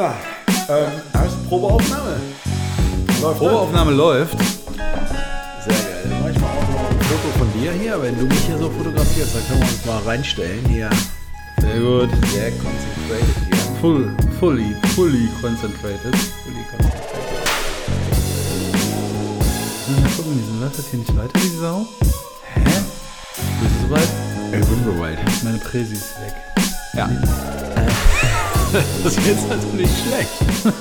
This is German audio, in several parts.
Ja, ähm, erst Probeaufnahme. Läuft Probeaufnahme läuft. Sehr geil. Dann mach ich mal auch noch ein Foto von dir hier, wenn du mich hier so fotografierst. Dann können wir uns mal reinstellen. Hier Sehr gut. sehr concentrated hier. Full, fully, fully concentrated. Fully concentrated. Mal gucken, wieso läuft das hier nicht weiter, diese Sau? Hä? Bist du soweit? Ich bin soweit. Meine Präsi ist weg. Ja. das ist jetzt natürlich schlecht.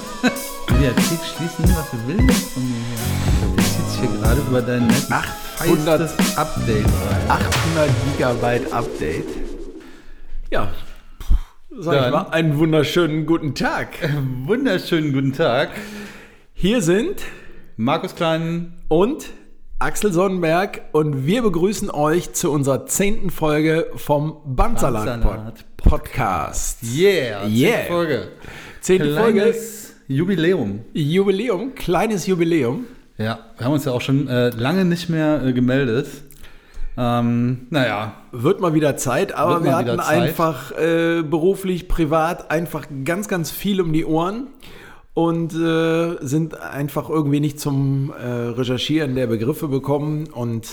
Ja, Tick schließen, was du willst von mir hier. Der zieht sich hier gerade über dein Netz. 800 feistes Update rein. 800 Gigabyte Update. Ja. Sag ich Dann- mal, einen wunderschönen guten Tag. Wunderschönen guten Tag. Hier sind Markus Klein. und Axel Sonnenberg und wir begrüßen euch zu unserer zehnten Folge vom Bandsalat Bandsalat Podcast. Yeah. Yeah. zehnte Folge. Zehnte Folge, Kleines Jubiläum. Jubiläum, kleines Jubiläum. Ja, wir haben uns ja auch schon äh, lange nicht mehr äh, gemeldet. Ähm, naja, Wird mal wieder Zeit, aber wir hatten Zeit. einfach äh, beruflich, privat einfach ganz, ganz viel um die Ohren und äh, sind einfach irgendwie nicht zum äh, Recherchieren der Begriffe bekommen und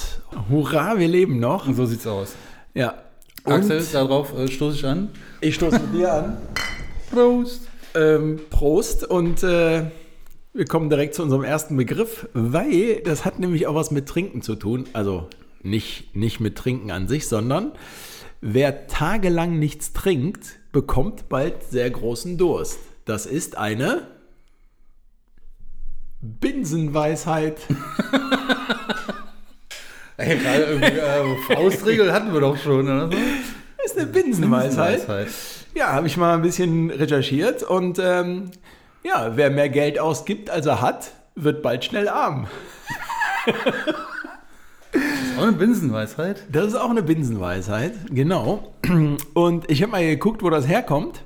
hurra, wir leben noch. so sieht's aus. Ja. Axel, Und darauf äh, stoße ich an. ich stoße mit dir an. Prost. Ähm, Prost und äh, wir kommen direkt zu unserem ersten Begriff, weil das hat nämlich auch was mit Trinken zu tun. Also nicht, nicht mit Trinken an sich, sondern wer tagelang nichts trinkt, bekommt bald sehr großen Durst. Das ist eine Binsenweisheit. Ey, gerade irgendwie, äh, Faustregel hatten wir doch schon, oder so? Das ist eine Binsenweisheit. Weisheit. Ja, habe ich mal ein bisschen recherchiert und ähm, ja, wer mehr Geld ausgibt, als er hat, wird bald schnell arm. Auch eine Binsenweisheit. Das ist auch eine Binsenweisheit, genau. Und ich habe mal geguckt, wo das herkommt.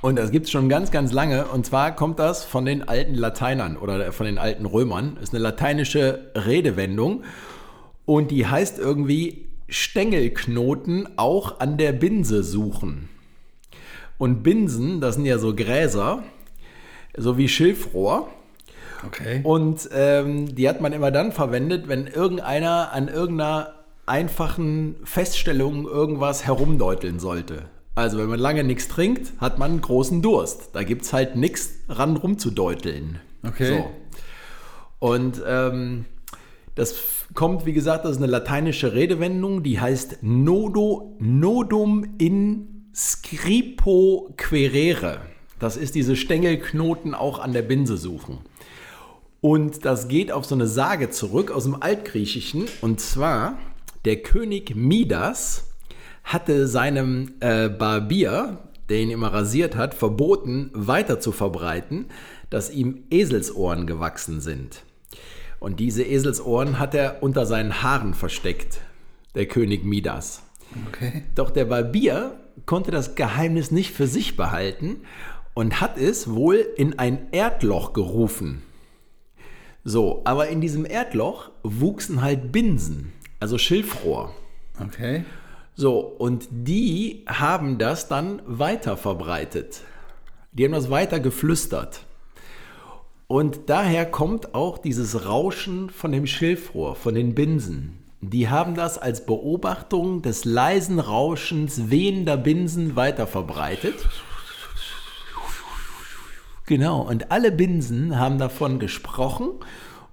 Und das gibt es schon ganz, ganz lange. Und zwar kommt das von den alten Lateinern oder von den alten Römern. Das ist eine lateinische Redewendung. Und die heißt irgendwie Stängelknoten auch an der Binse suchen. Und Binsen, das sind ja so Gräser, so wie Schilfrohr. Okay. Und ähm, die hat man immer dann verwendet, wenn irgendeiner an irgendeiner einfachen Feststellung irgendwas herumdeuteln sollte. Also wenn man lange nichts trinkt, hat man großen Durst. Da gibt es halt nichts ran rumzudeuteln. Okay. So. Und ähm, das kommt, wie gesagt, das ist eine lateinische Redewendung, die heißt Nodo, Nodum in scripo querere. Das ist diese Stängelknoten auch an der Binse suchen. Und das geht auf so eine Sage zurück aus dem Altgriechischen. Und zwar, der König Midas hatte seinem äh, Barbier, der ihn immer rasiert hat, verboten, weiter zu verbreiten, dass ihm Eselsohren gewachsen sind. Und diese Eselsohren hat er unter seinen Haaren versteckt, der König Midas. Okay. Doch der Barbier konnte das Geheimnis nicht für sich behalten und hat es wohl in ein Erdloch gerufen. So, aber in diesem Erdloch wuchsen halt Binsen, also Schilfrohr. Okay. So, und die haben das dann weiter verbreitet. Die haben das weiter geflüstert. Und daher kommt auch dieses Rauschen von dem Schilfrohr, von den Binsen. Die haben das als Beobachtung des leisen Rauschens wehender Binsen weiter verbreitet. Genau, und alle Binsen haben davon gesprochen.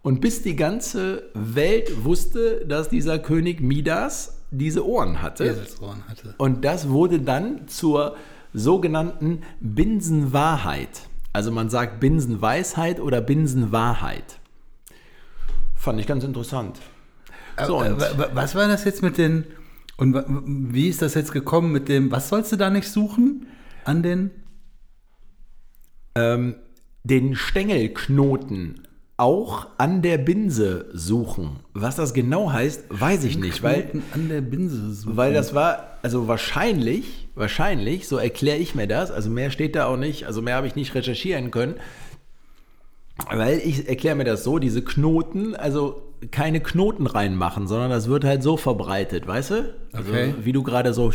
Und bis die ganze Welt wusste, dass dieser König Midas diese Ohren hatte. Eselsohren hatte. Und das wurde dann zur sogenannten Binsenwahrheit. Also man sagt Binsenweisheit oder Binsenwahrheit. Fand ich ganz interessant. So, Äh, und wa- wa- was war das jetzt mit den. Und wie ist das jetzt gekommen mit dem. Was sollst du da nicht suchen? An den. ähm, den Stängelknoten auch an der Binse suchen. Was das genau heißt, weiß ich nicht, weil an der Binse suchen. Weil das war, also wahrscheinlich, wahrscheinlich, so erkläre ich mir das, also mehr steht da auch nicht, also mehr habe ich nicht recherchieren können, weil ich erkläre mir das so, diese Knoten, also keine Knoten reinmachen, sondern das wird halt so verbreitet, weißt du? Also Okay. wie du gerade so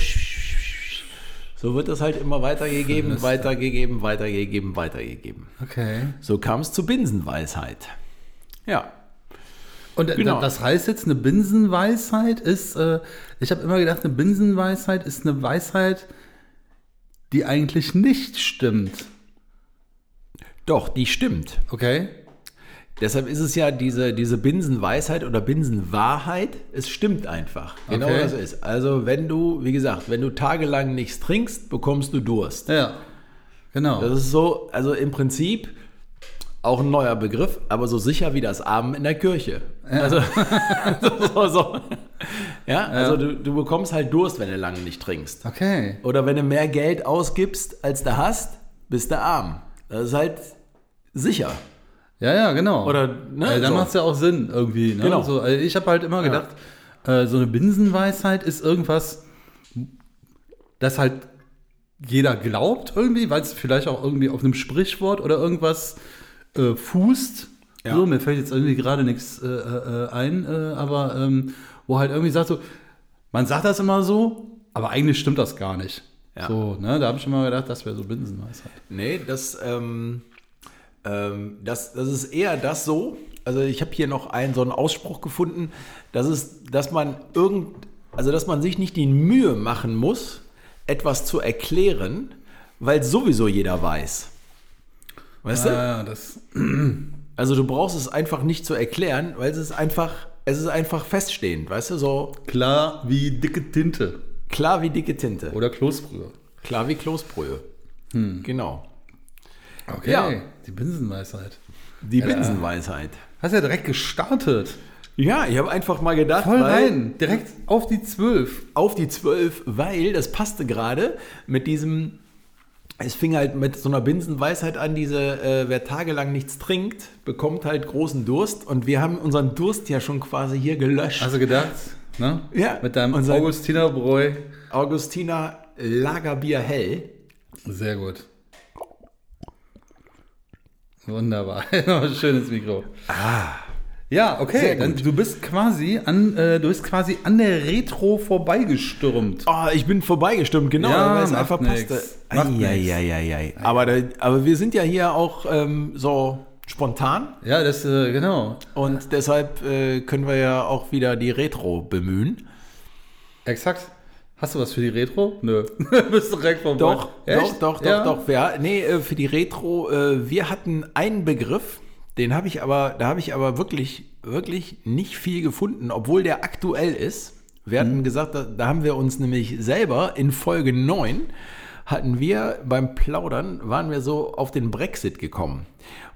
So wird das halt immer weitergegeben, Philister. weitergegeben, weitergegeben, weitergegeben. Okay. So kam es zur Binsenweisheit. Ja. Und äh, Genau. das heißt jetzt, eine Binsenweisheit ist, äh, ich habe immer gedacht, eine Binsenweisheit ist eine Weisheit, die eigentlich nicht stimmt. Doch, die stimmt. Okay? Deshalb ist es ja diese, diese Binsenweisheit oder Binsenwahrheit. Es stimmt einfach. Genau Okay. das ist. Also, wenn du, wie gesagt, wenn du tagelang nichts trinkst, bekommst du Durst. Ja. Genau. Das ist so, also im Prinzip auch ein neuer Begriff, aber so sicher wie das Abend in der Kirche. Also, so, so. Ja, also du, du bekommst halt Durst, wenn du lange nicht trinkst. okay. Oder wenn du mehr Geld ausgibst, als du hast, bist du arm. Das ist halt sicher. Ja, ja, genau. Oder, ne, Äh, dann so. macht es ja auch Sinn irgendwie. Ne? Genau. So, also ich habe halt immer gedacht, äh, so eine Binsenweisheit ist irgendwas, das halt jeder glaubt irgendwie, weil es vielleicht auch irgendwie auf einem Sprichwort oder irgendwas äh, fußt. Ja. So, mir fällt jetzt irgendwie gerade nichts äh, äh, ein, äh, aber ähm, wo halt irgendwie sagt so, man sagt das immer so, aber eigentlich stimmt das gar nicht. Ja. So, ne, da habe ich immer gedacht, das wäre so Binsenweisheit. Nee, das, ähm, ähm, das, das ist eher das so. Also ich habe hier noch einen so einen Ausspruch gefunden, dass es, dass man irgend, also dass man sich nicht die Mühe machen muss, etwas zu erklären, weil sowieso jeder weiß. Weißt du? Ja, das, Also du brauchst es einfach nicht zu erklären, weil es ist einfach, es ist einfach feststehend, weißt du, so klar wie dicke Tinte klar wie dicke Tinte, oder Kloßbrühe. klar wie Kloßbrühe. Genau. Okay, Ja. die Binsenweisheit. Die Binsenweisheit. Hast ja direkt gestartet. Ja, ich habe einfach mal gedacht, Voll weil rein, direkt auf die 12. auf die 12, weil das passte gerade mit diesem, es fing halt mit so einer Binsenweisheit an, diese, äh, wer tagelang nichts trinkt, bekommt halt großen Durst und wir haben unseren Durst ja schon quasi hier gelöscht. Hast du gedacht, ne? Ja, Mit deinem unser- Augustinerbräu. Augustiner Lagerbier hell. Sehr gut. Wunderbar. Schönes Mikro. Ah. Ja, okay. Dann, du bist quasi an, äh, du bist quasi an der Retro vorbeigestürmt. Oh, ich bin vorbeigestimmt, genau, Ja, weil es einfach nix. passte. Macht nix. Eieieiei. Aber, da, aber wir sind ja hier auch ähm, so spontan Ja, das, äh, genau. und deshalb äh, können wir ja auch wieder die Retro bemühen. Exakt. Hast du was für die Retro? Nö. bist direkt vorbei. Doch, Echt? doch, doch, Ja? doch, doch. Ja, nee, äh, für die Retro, äh, wir hatten einen Begriff, den habe ich aber, da habe ich aber wirklich, wirklich nicht viel gefunden, obwohl der aktuell ist. Wir Mhm. hatten gesagt, da, da haben wir uns nämlich selber in Folge 9 hatten wir beim Plaudern, waren wir so auf den Brexit gekommen.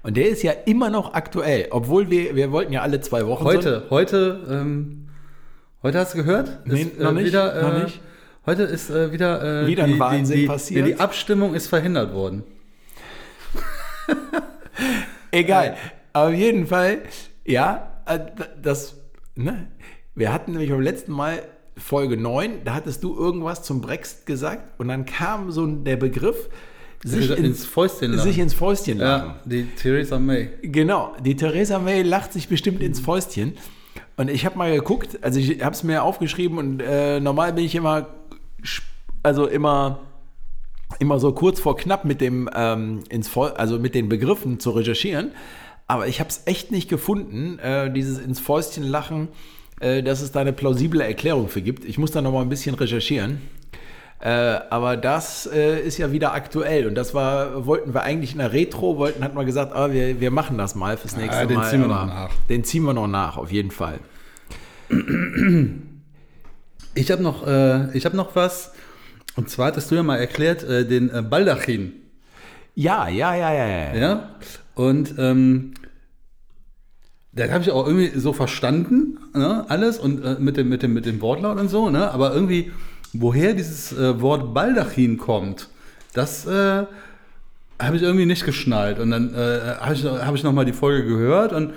Und der ist ja immer noch aktuell, obwohl wir, wir wollten ja alle zwei Wochen. so- Heute, heute, ähm, heute hast du gehört? Nee, Ist, noch nicht, Wieder, noch äh, nicht. Heute ist äh, wieder, äh, Wieder ein Wahnsinn die, die, passiert. Die, die Abstimmung ist verhindert worden. Egal. Auf jeden Fall, ja, äh, das, ne? Wir hatten nämlich beim letzten Mal Folge 9, da hattest du irgendwas zum Brexit gesagt und dann kam so der Begriff, sich, Ins ins, Fäustchen lachen. sich ins Fäustchen lachen. Ja, die Theresa May. Genau, die Theresa May lacht sich bestimmt ins Fäustchen. Und ich habe mal geguckt, also ich habe es mir aufgeschrieben und äh, normal bin ich immer, also immer, immer so kurz vor knapp mit dem, ähm, ins Fäu- also mit den Begriffen zu recherchieren. Aber ich habe es echt nicht gefunden, äh, dieses ins Fäustchen lachen, äh, dass es da eine plausible Erklärung für gibt. Ich muss da noch mal ein bisschen recherchieren. Äh, aber das äh, ist ja wieder aktuell und das war, wollten wir eigentlich in der Retro, wollten, hatten wir gesagt, ah, wir, wir machen das mal fürs nächste den Mal. ziehen wir noch nach. Den ziehen wir noch nach, auf jeden Fall. Ich habe noch, äh, ich hab noch was. Und zwar hattest du ja mal erklärt, äh, den äh, Baldachin. Ja, ja, ja, ja, ja. Ja. Und ähm, das habe ich auch irgendwie so verstanden, ne, alles und äh, mit, dem, mit, dem, mit dem Wortlaut und so, ne? Aber irgendwie, woher dieses äh, Wort Baldachin kommt, das äh, habe ich irgendwie nicht geschnallt. Und dann äh, habe ich, hab ich nochmal die Folge gehört und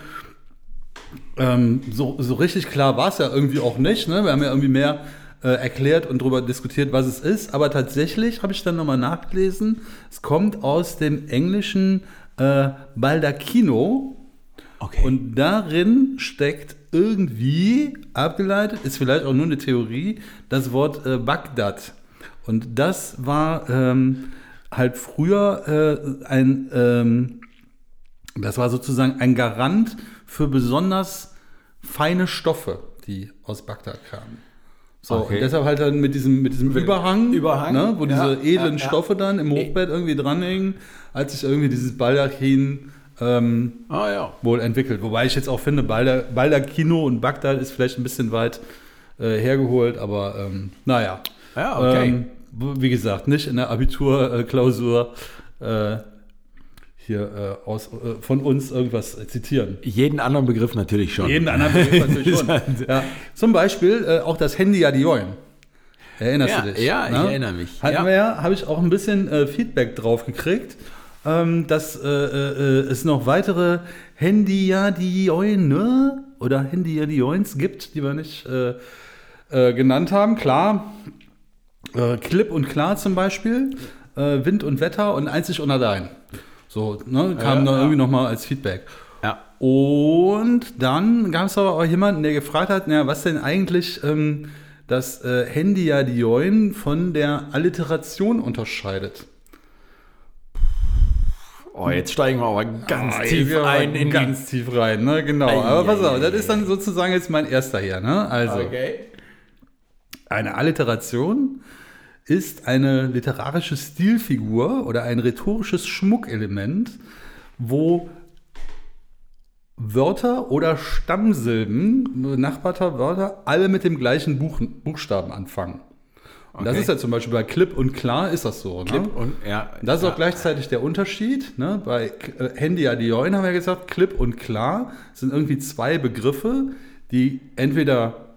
ähm, so, so richtig klar war es ja irgendwie auch nicht. Ne? Wir haben ja irgendwie mehr äh, erklärt und darüber diskutiert, was es ist. Aber tatsächlich habe ich dann nochmal nachgelesen. Es kommt aus dem englischen äh, Baldacchino. Okay. Und darin steckt irgendwie abgeleitet, ist vielleicht auch nur eine Theorie, das Wort äh, Bagdad. Und das war ähm, halt früher äh, ein, ähm, das war sozusagen ein Garant für besonders feine Stoffe, die aus Bagdad kamen. So, Okay. und deshalb halt dann mit diesem, mit diesem Überhang, Überhang, ne, wo ja, diese edlen ja. Stoffe dann im Hochbett irgendwie dranhängen, als sich irgendwie dieses Baldachin ähm, Ah ja. wohl entwickelt. Wobei ich jetzt auch finde, Balda- Baldacchino und Bagdad ist vielleicht ein bisschen weit äh, hergeholt, aber ähm, naja. Ja, okay. Ähm, wie gesagt, nicht in der Abiturklausur äh, hier äh, aus, äh, von uns irgendwas zitieren. Jeden anderen Begriff natürlich schon. Jeden anderen Begriff natürlich schon. Ja. Zum Beispiel äh, auch das Handy Adioin. Erinnerst Ja, du dich? ja, ich ne? erinnere mich. Hatten Ja. wir ja, habe ich auch ein bisschen äh, Feedback drauf gekriegt, ähm, dass äh, äh, es noch weitere Handy-Adioine oder Handy-Adioins gibt, die wir nicht genannt haben. Klar, Clip und Klar zum Beispiel, Wind und Wetter und Einzig und Allein. So, ne, kam Ja, da ja. irgendwie nochmal als Feedback. Ja. Und dann gab es aber auch jemanden, der gefragt hat, na, was denn eigentlich ähm, das äh, Handy-Adioin von der Alliteration unterscheidet. Oh, jetzt steigen wir aber ganz Ah, tief wir ein waren in ganz tief rein, ne? Genau. Ei, Aber pass ei, auf, ei, das ist dann sozusagen jetzt mein erster hier, ne? Also. Okay. eine Alliteration ist eine literarische Stilfigur oder ein rhetorisches Schmuckelement, wo Wörter oder Stammsilben benachbarter Wörter alle mit dem gleichen Buch, Buchstaben anfangen. Und das ist ja zum Beispiel bei Clip und Klar ist das so. Ne? Clip und ja. Das ist ja. auch gleichzeitig der Unterschied. Ne? Bei äh, Handy Adioin haben wir gesagt, Clip und Klar sind irgendwie zwei Begriffe, die entweder,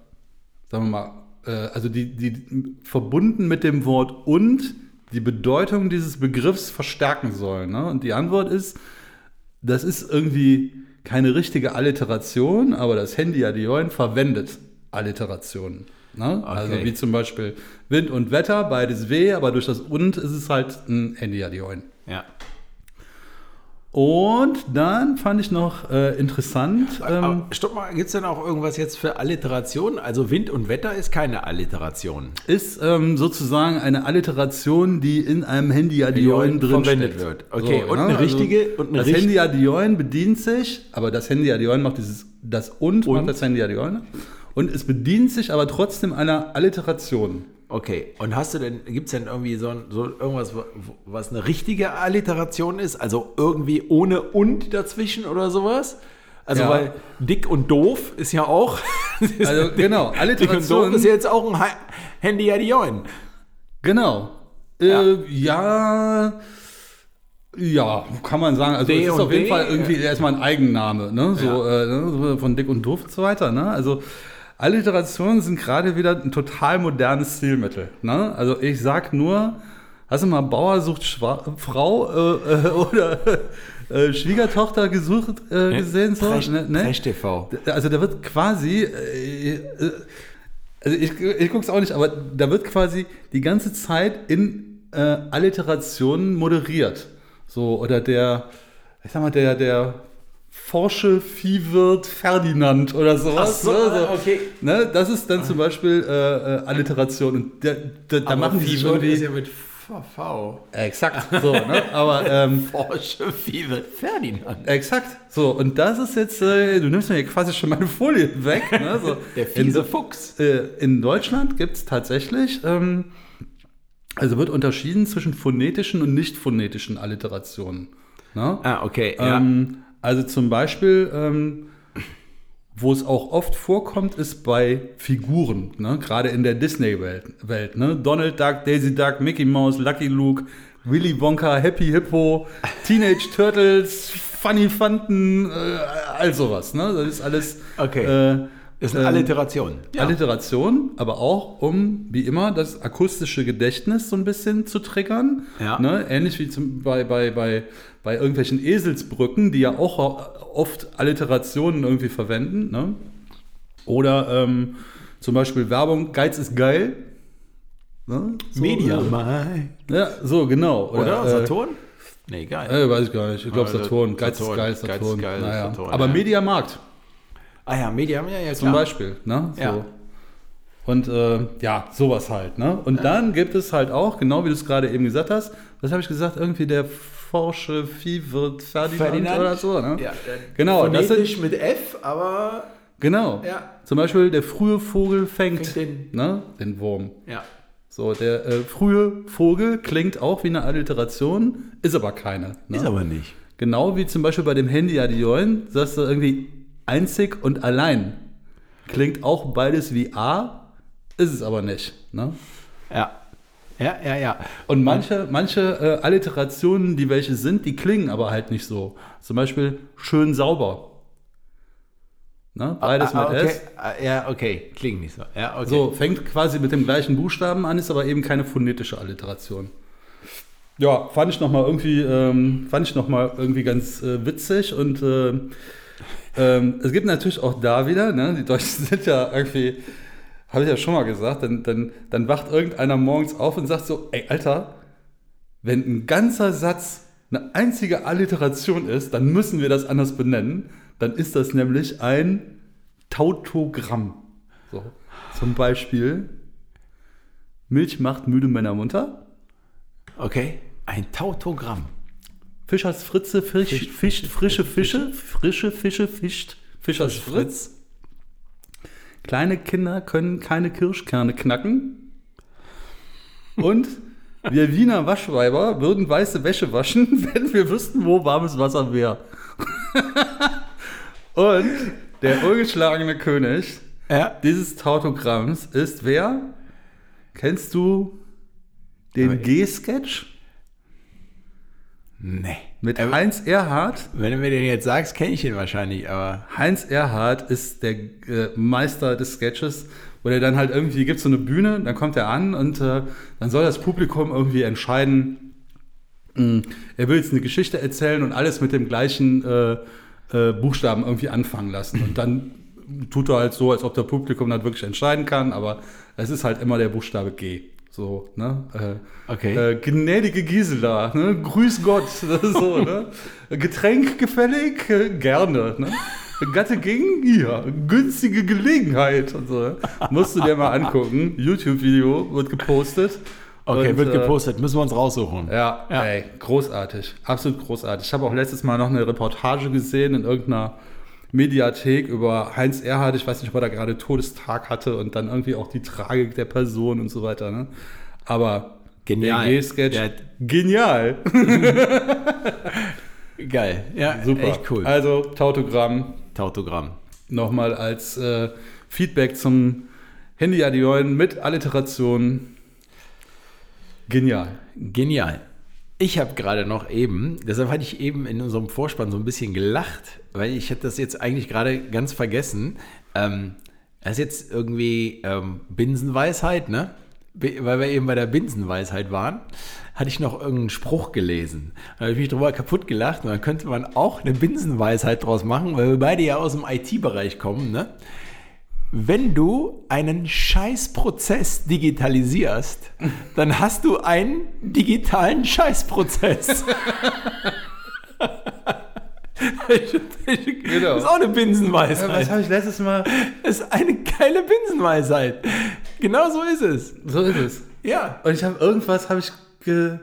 sagen wir mal, äh, also die, die verbunden mit dem Wort und die Bedeutung dieses Begriffs verstärken sollen. Ne? Und die Antwort ist, das ist irgendwie keine richtige Alliteration, aber das Handy Adioin verwendet Alliterationen. Ne? Also Okay. wie zum Beispiel Wind und Wetter, beides weh, aber durch das und ist es halt ein Handy Adioin. Ja. Und dann fand ich noch äh, interessant, ähm, Aber stopp mal, gibt es denn auch irgendwas jetzt für Alliteration? Also Wind und Wetter ist keine Alliteration. ist ähm, sozusagen eine Alliteration, die in einem Handy Adioin drin verwendet wird. Okay, und eine richtige- und eine das richt- Handy Adioin bedient sich, aber das Handy Adioin macht dieses das und, Und? macht das Handy Adioin und es bedient sich aber trotzdem einer Alliteration. Okay, und hast du denn, gibt es denn irgendwie so, ein- so irgendwas, was eine richtige Alliteration ist? Also irgendwie ohne und dazwischen oder sowas? Also, Ja. weil dick und doof ist ja auch. Also genau, dick und Alliteration doof ist ja jetzt auch ein Handy Adioin. Genau. Äh, ja. Ja, kann man sagen. Also D es ist auf jeden D, Fall irgendwie erstmal ein Eigenname, ne? So, äh, ne? von Dick und Doof und so weiter. Ne? Also Alliterationen sind gerade wieder ein total modernes Stilmittel. Ne? Also ich sag nur, hast du mal Bauer sucht Schwa Frau äh, äh, oder äh, Schwiegertochter gesucht äh, gesehen? So? Trash, Ne? Ne? Trash TV. Also da wird quasi, äh, also ich, ich gucke es auch nicht, aber da wird quasi die ganze Zeit in Alliterationen moderiert. So, oder der, ich sag mal, der, der forsche Viehwirt Ferdinand oder sowas. So, ne? okay. Ne? Das ist dann zum Beispiel äh, äh, Alliteration. Und da, da, da machen die Viehwirt ist ja mit VV. Exakt, so, ne? Aber ähm, Porsche Viehwirt Ferdinand. Exakt. So, und das ist jetzt, äh, du nimmst mir hier quasi schon meine Folie weg. Ne? So, Der fiese in, Fuchs. äh, in Deutschland gibt es tatsächlich, ähm, also wird unterschieden zwischen phonetischen und nicht phonetischen Alliterationen. Ne? Ah, okay, ja. Also zum Beispiel, ähm, wo es auch oft vorkommt, ist bei Figuren, ne? gerade in der Disney-Welt. Welt, ne? Donald Duck, Daisy Duck, Mickey Mouse, Lucky Luke, Willy Wonka, Happy Hippo, Teenage Turtles, Funny Fanten, äh, all sowas. Ne? Das ist alles Okay. äh, ist eine ähm, Alliteration. Ja. Alliteration, aber auch um, wie immer, das akustische Gedächtnis so ein bisschen zu triggern. Ja. Ne? Ähnlich wie zum, bei, bei, bei, bei irgendwelchen Eselsbrücken, die ja auch oft Alliterationen irgendwie verwenden. Ne? Oder ähm, zum Beispiel Werbung, Geiz ist geil. Ne? So, Media. Äh, ja, so genau. Oder? äh, Saturn? Nee, geil. Äh, weiß ich gar nicht. Ich glaube Saturn. Geiz ist Saturn. geil, Geiz ist Saturn. geil, naja. Saturn, Aber ja. Mediamarkt ah ja, Media, ja, ja, zum. Beispiel. Ne? So. Ja. Und äh, ja, sowas halt. Ne? Und dann gibt es halt auch, genau wie du es gerade eben gesagt hast, was habe ich gesagt, irgendwie der forsche Viehwirt Ferdinand, Ferdinand? oder so. Ne? Ja, genau, das sind, mit F, aber genau. Ja. Zum Beispiel der frühe Vogel fängt, Fängt den- ne? den Wurm. ja. So, der äh, frühe Vogel klingt auch wie eine Alliteration, ist aber keine. Ne? Ist aber nicht. Genau wie zum Beispiel bei dem Handy Adioin, sagst du irgendwie einzig und allein. Klingt auch beides wie A, ist es aber nicht. Ne? Ja. Ja, ja, ja. Und manche, manche äh, Alliterationen, die welche sind, die klingen aber halt nicht so. Zum Beispiel schön sauber. Ne? Beides Ah, mit okay. S. Ah, Ja, okay. Klingt nicht so. Ja, okay. So, fängt quasi mit dem gleichen Buchstaben an, ist aber eben keine phonetische Alliteration. Ja, fand ich nochmal irgendwie, ähm, fand ich noch mal irgendwie ganz äh, witzig und äh, ähm, es gibt natürlich auch da wieder, ne, die Deutschen sind ja irgendwie, habe ich ja schon mal gesagt, dann, dann, dann wacht irgendeiner morgens auf und sagt so, ey Alter, wenn ein ganzer Satz eine einzige Alliteration ist, dann müssen wir das anders benennen. Dann ist das nämlich ein Tautogramm. So. Zum Beispiel, Milch macht müde Männer munter. Okay. Ein Tautogramm. Fischers Fritze fisch, Fisch- fischt frische Fische, frische Fische fischt Fischers Fritz. Kleine Kinder können keine Kirschkerne knacken. Und wir Wiener Waschweiber würden weiße Wäsche waschen, wenn wir wüssten, wo warmes Wasser wäre. Und der ungeschlagene König Ja. dieses Tautogramms ist wer? Kennst du den G-Sketch Nee. Mit Aber Heinz Erhardt? wenn du mir den jetzt sagst, kenne ich ihn wahrscheinlich, aber. Heinz Erhardt ist der äh, Meister des Sketches, wo der dann halt irgendwie gibt so eine Bühne, dann kommt er an und äh, dann soll das Publikum irgendwie entscheiden, mh, er will jetzt eine Geschichte erzählen und alles mit dem gleichen äh, äh, Buchstaben irgendwie anfangen lassen. Und dann tut er halt so, als ob der Publikum das wirklich entscheiden kann, aber es ist halt immer der Buchstabe G. So, ne? Äh, Okay. Äh, gnädige Gisela, ne? Grüß Gott. So, ne? Getränk gefällig? Äh, gerne, ne? Gatte ging? Ja. Günstige Gelegenheit und so. ne? Musst du dir mal angucken. YouTube-Video wird gepostet. Okay, Und, wird äh, gepostet. Müssen wir uns raussuchen. ja, Ja. ey, großartig. Absolut großartig. Ich habe auch letztes Mal noch eine Reportage gesehen in irgendeiner Mediathek über Heinz Erhardt. Ich weiß nicht, ob er da gerade Todestag hatte und dann irgendwie auch die Tragik der Person und so weiter. Ne? Aber Genial. der G-Sketch, genial. Geil. Ja, Super. echt cool. Also, Tautogramm Tautogramm. nochmal als äh, Feedback zum Handy Adioin mit Alliteration. Genial. Genial. Ich habe gerade noch eben, deshalb hatte ich eben in unserem Vorspann so ein bisschen gelacht, weil ich hätte das jetzt eigentlich gerade ganz vergessen. Ähm, das ist jetzt irgendwie ähm, Binsenweisheit, ne? Weil wir eben bei der Binsenweisheit waren, hatte ich noch irgendeinen Spruch gelesen. Da habe ich mich drüber kaputt gelacht und dann könnte man auch eine Binsenweisheit draus machen, weil wir beide ja aus dem IT-Bereich kommen, ne? Wenn du einen Scheißprozess digitalisierst, dann hast du einen digitalen Scheißprozess. Genau. Das ist auch eine Binsenweisheit. was habe ich letztes Mal? Das ist eine geile Binsenweisheit. Genau so ist es. So ist es. Ja. Und ich habe irgendwas, habe ich. Ge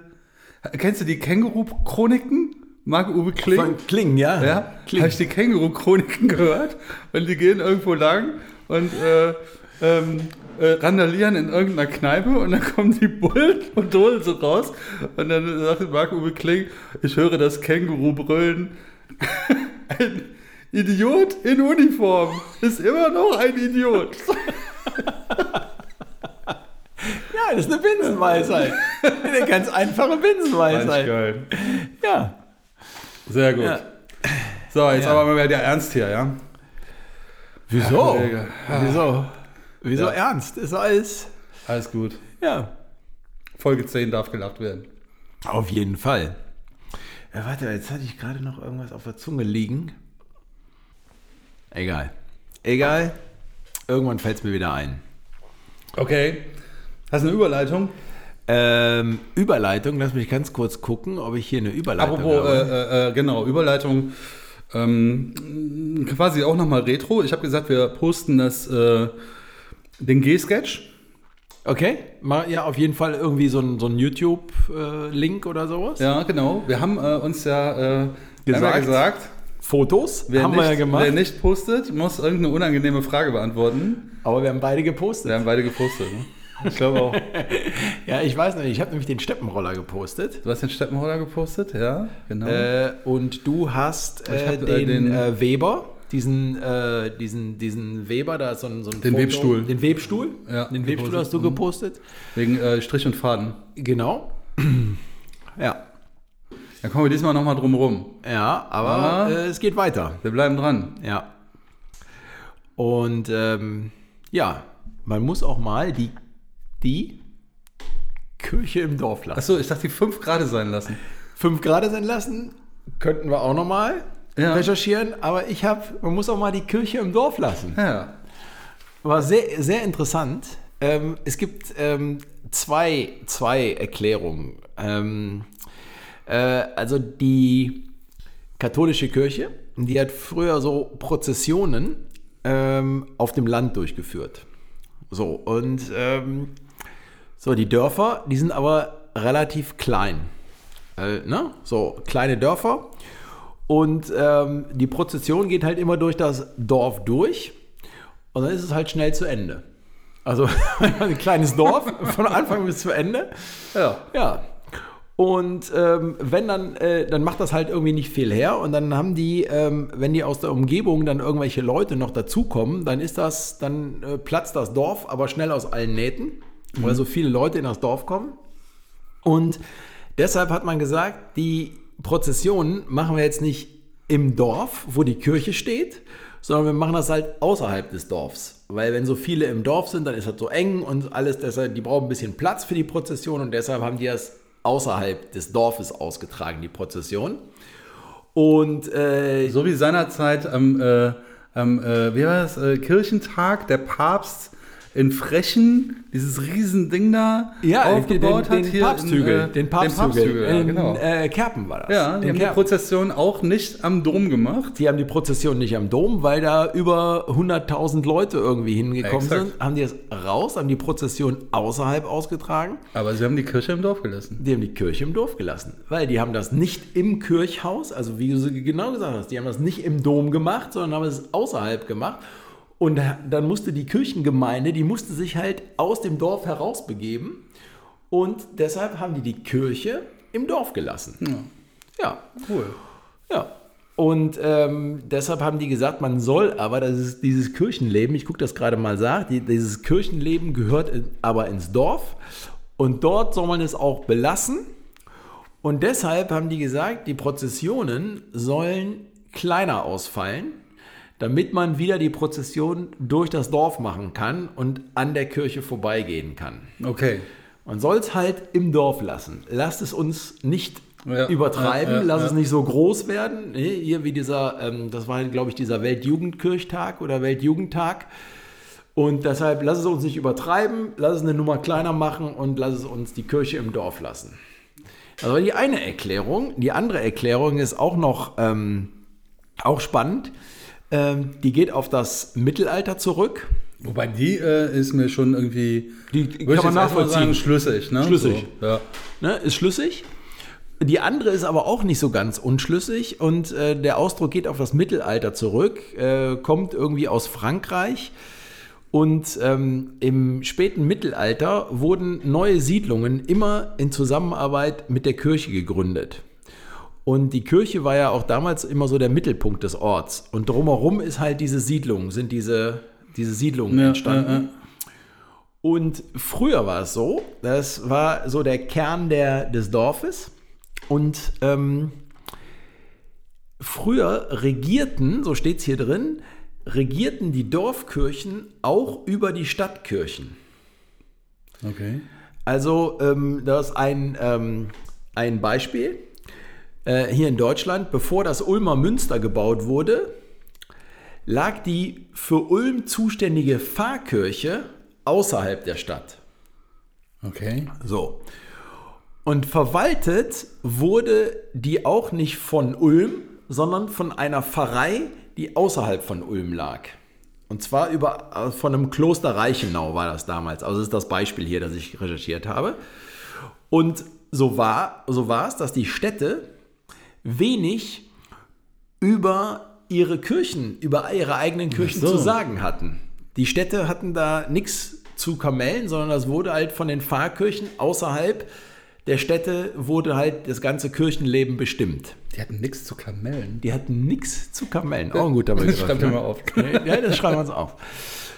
Kennst du die Känguru-Chroniken? Marc-Uwe Kling? Von Kling, ja. ja, Kling. habe ich die Känguru-Chroniken gehört und die gehen irgendwo lang und äh, ähm, äh, randalieren in irgendeiner Kneipe und dann kommen die Bullen und holen sie raus und dann sagt Marc-Uwe Kling, ich höre das Känguru brüllen. ein Idiot in Uniform ist immer noch ein Idiot. Ja, das ist eine Binsenweisheit. Eine ganz einfache Binsenweisheit. geil. Ja. Sehr gut. ja. So, jetzt Ja. aber mal der Ernst hier, ja? Wieso? Kollege. Wieso? Wieso Ja. ernst? Ist alles. Alles gut. Ja. Folge 10 darf gelacht werden. Auf jeden Fall. Ja, warte, jetzt hatte ich gerade noch irgendwas auf der Zunge liegen. Egal. Egal. Irgendwann fällt es mir wieder ein. Okay. Hast du eine Überleitung? Ähm, Überleitung, lass mich ganz kurz gucken, ob ich hier eine Überleitung Apropos, habe. äh, äh, äh, genau, Überleitung. Ähm, quasi auch nochmal Retro. Ich habe gesagt, wir posten das äh, Den G-Sketch. Okay, mal ja auf jeden Fall irgendwie so ein, so ein YouTube-Link oder sowas. Ja, genau. Wir haben äh, uns ja äh, Gesagt. gesagt, Fotos wer haben nicht, wir ja gemacht, wer nicht postet, muss irgendeine unangenehme Frage beantworten. aber wir haben beide gepostet. Wir haben beide gepostet. Ne? Ich glaube auch. Ja, ich weiß nicht, ich habe nämlich den Steppenroller gepostet. Du hast den Steppenroller gepostet, ja, genau. Äh, und du hast äh, hab, den, äh, den- äh, Weber, diesen, äh, diesen, diesen Weber, da ist so ein, so ein Den Webstuhl. Den Webstuhl. Ja, den Webstuhl gepostet. hast du gepostet. Wegen äh, Strich und Faden. Genau. ja. Da kommen wir diesmal nochmal drum rum. Ja, aber äh, es geht weiter. Wir bleiben dran. Ja. Und ähm, ja, man muss auch mal die, die Kirche im Dorf lassen. Achso, ich dachte, die fünf gerade sein lassen. Fünf Grad sein lassen, könnten wir auch nochmal Ja. recherchieren, aber ich habe, man muss auch mal die Kirche im Dorf lassen. Ja. War sehr, sehr interessant. Ähm, es gibt ähm, zwei, zwei Erklärungen. Ähm, äh, also die katholische Kirche, die hat früher so Prozessionen ähm, auf dem Land durchgeführt. So, und ähm, so, die Dörfer, die sind aber relativ klein. Äh, ne? So, kleine Dörfer. Und ähm, die Prozession geht halt immer durch das Dorf durch. Und dann ist es halt schnell zu Ende. Also ein kleines Dorf von Anfang bis zu Ende. Ja. Ja. Und ähm, wenn dann, äh, dann macht das halt irgendwie nicht viel her. Und dann haben die, ähm, wenn die aus der Umgebung dann irgendwelche Leute noch dazukommen, dann ist das, dann äh, platzt das Dorf aber schnell aus allen Nähten, weil so viele Leute in das Dorf kommen. Und deshalb hat man gesagt, die Prozessionen machen wir jetzt nicht im Dorf, wo die Kirche steht, sondern wir machen das halt außerhalb des Dorfs. Weil wenn so viele im Dorf sind, dann ist das so eng und alles, deshalb, die brauchen ein bisschen Platz für die Prozession und deshalb haben die das außerhalb des Dorfes ausgetragen, die Prozession. Und äh, So wie seinerzeit am, äh, am äh, wie war das, äh, Kirchentag der Papst in Frechen dieses Riesending da ja, aufgebaut den, den, hat. hier Papsthügel, in, äh, den Papsthügel, ja, in genau. äh, Kerpen war das. ja, in die haben die Kerpen. Prozession auch nicht am Dom gemacht. Die haben die Prozession nicht am Dom, weil da über 100.000 Leute irgendwie hingekommen Exakt. sind. Haben die das raus, haben die Prozession außerhalb ausgetragen. Aber sie haben die Kirche im Dorf gelassen. Die haben die Kirche im Dorf gelassen. Weil die haben das nicht im Kirchhaus, also wie du genau gesagt hast, die haben das nicht im Dom gemacht, sondern haben es außerhalb gemacht. Und dann musste die Kirchengemeinde, die musste sich halt aus dem Dorf herausbegeben. Und deshalb haben die die Kirche im Dorf gelassen. Ja, Cool. ja. Und ähm, deshalb haben die gesagt, man soll aber, das ist dieses Kirchenleben, ich gucke das gerade mal sagt, die, dieses Kirchenleben gehört in, aber ins Dorf und dort soll man es auch belassen. Und deshalb haben die gesagt, die Prozessionen sollen kleiner ausfallen, damit man wieder die Prozession durch das Dorf machen kann und an der Kirche vorbeigehen kann. Okay. Man soll es halt im Dorf lassen. Lasst es uns nicht Ja, übertreiben, ja, ja, lass es nicht so groß werden. Nee, hier wie dieser, ähm, das war, glaube ich, dieser Weltjugendkirchtag oder Weltjugendtag. Und deshalb lass es uns nicht übertreiben, lass es eine Nummer kleiner machen und lass es uns die Kirche im Dorf lassen. Das war die eine Erklärung. Die andere Erklärung ist auch noch ähm, auch spannend. Ähm, die geht auf das Mittelalter zurück. Wobei die äh, ist mir schon irgendwie, Die kann man nachvollziehen. sagen, schlüssig. Ne? Schlüssig. So, ja. Ne, ist schlüssig. Die andere ist aber auch nicht so ganz unschlüssig und äh, der Ausdruck geht auf das Mittelalter zurück, äh, kommt irgendwie aus Frankreich und ähm, im späten Mittelalter wurden neue Siedlungen immer in Zusammenarbeit mit der Kirche gegründet. Und die Kirche war ja auch damals immer so der Mittelpunkt des Orts. Und drumherum ist halt diese Siedlung, sind diese, diese Siedlungen Ja, entstanden. ja, ja. Und früher war es so, das war so der Kern der, des Dorfes. Und ähm, früher regierten, so steht es hier drin, regierten die Dorfkirchen auch über die Stadtkirchen. Okay. Also ähm, das ist ein, ähm, ein Beispiel. Äh, hier in Deutschland, bevor das Ulmer Münster gebaut wurde, lag die für Ulm zuständige Pfarrkirche außerhalb der Stadt. Okay. So. Und verwaltet wurde die auch nicht von Ulm, sondern von einer Pfarrei, die außerhalb von Ulm lag. Und zwar über, äh, von einem Kloster Reichenau war das damals. Also das ist das Beispiel hier, das ich recherchiert habe. Und so war, so war es, dass die Städte wenig über ihre Kirchen, über ihre eigenen Kirchen so. zu sagen hatten. Die Städte hatten da nichts zu Kamellen, sondern das wurde halt von den Pfarrkirchen außerhalb der Städte wurde halt das ganze Kirchenleben bestimmt. Die hatten nichts zu Kamellen. Die hatten nichts zu Kamellen. Auch ein guter Begriff. Schreibt ihr ne? mal auf. Ja, das schreiben wir uns auf.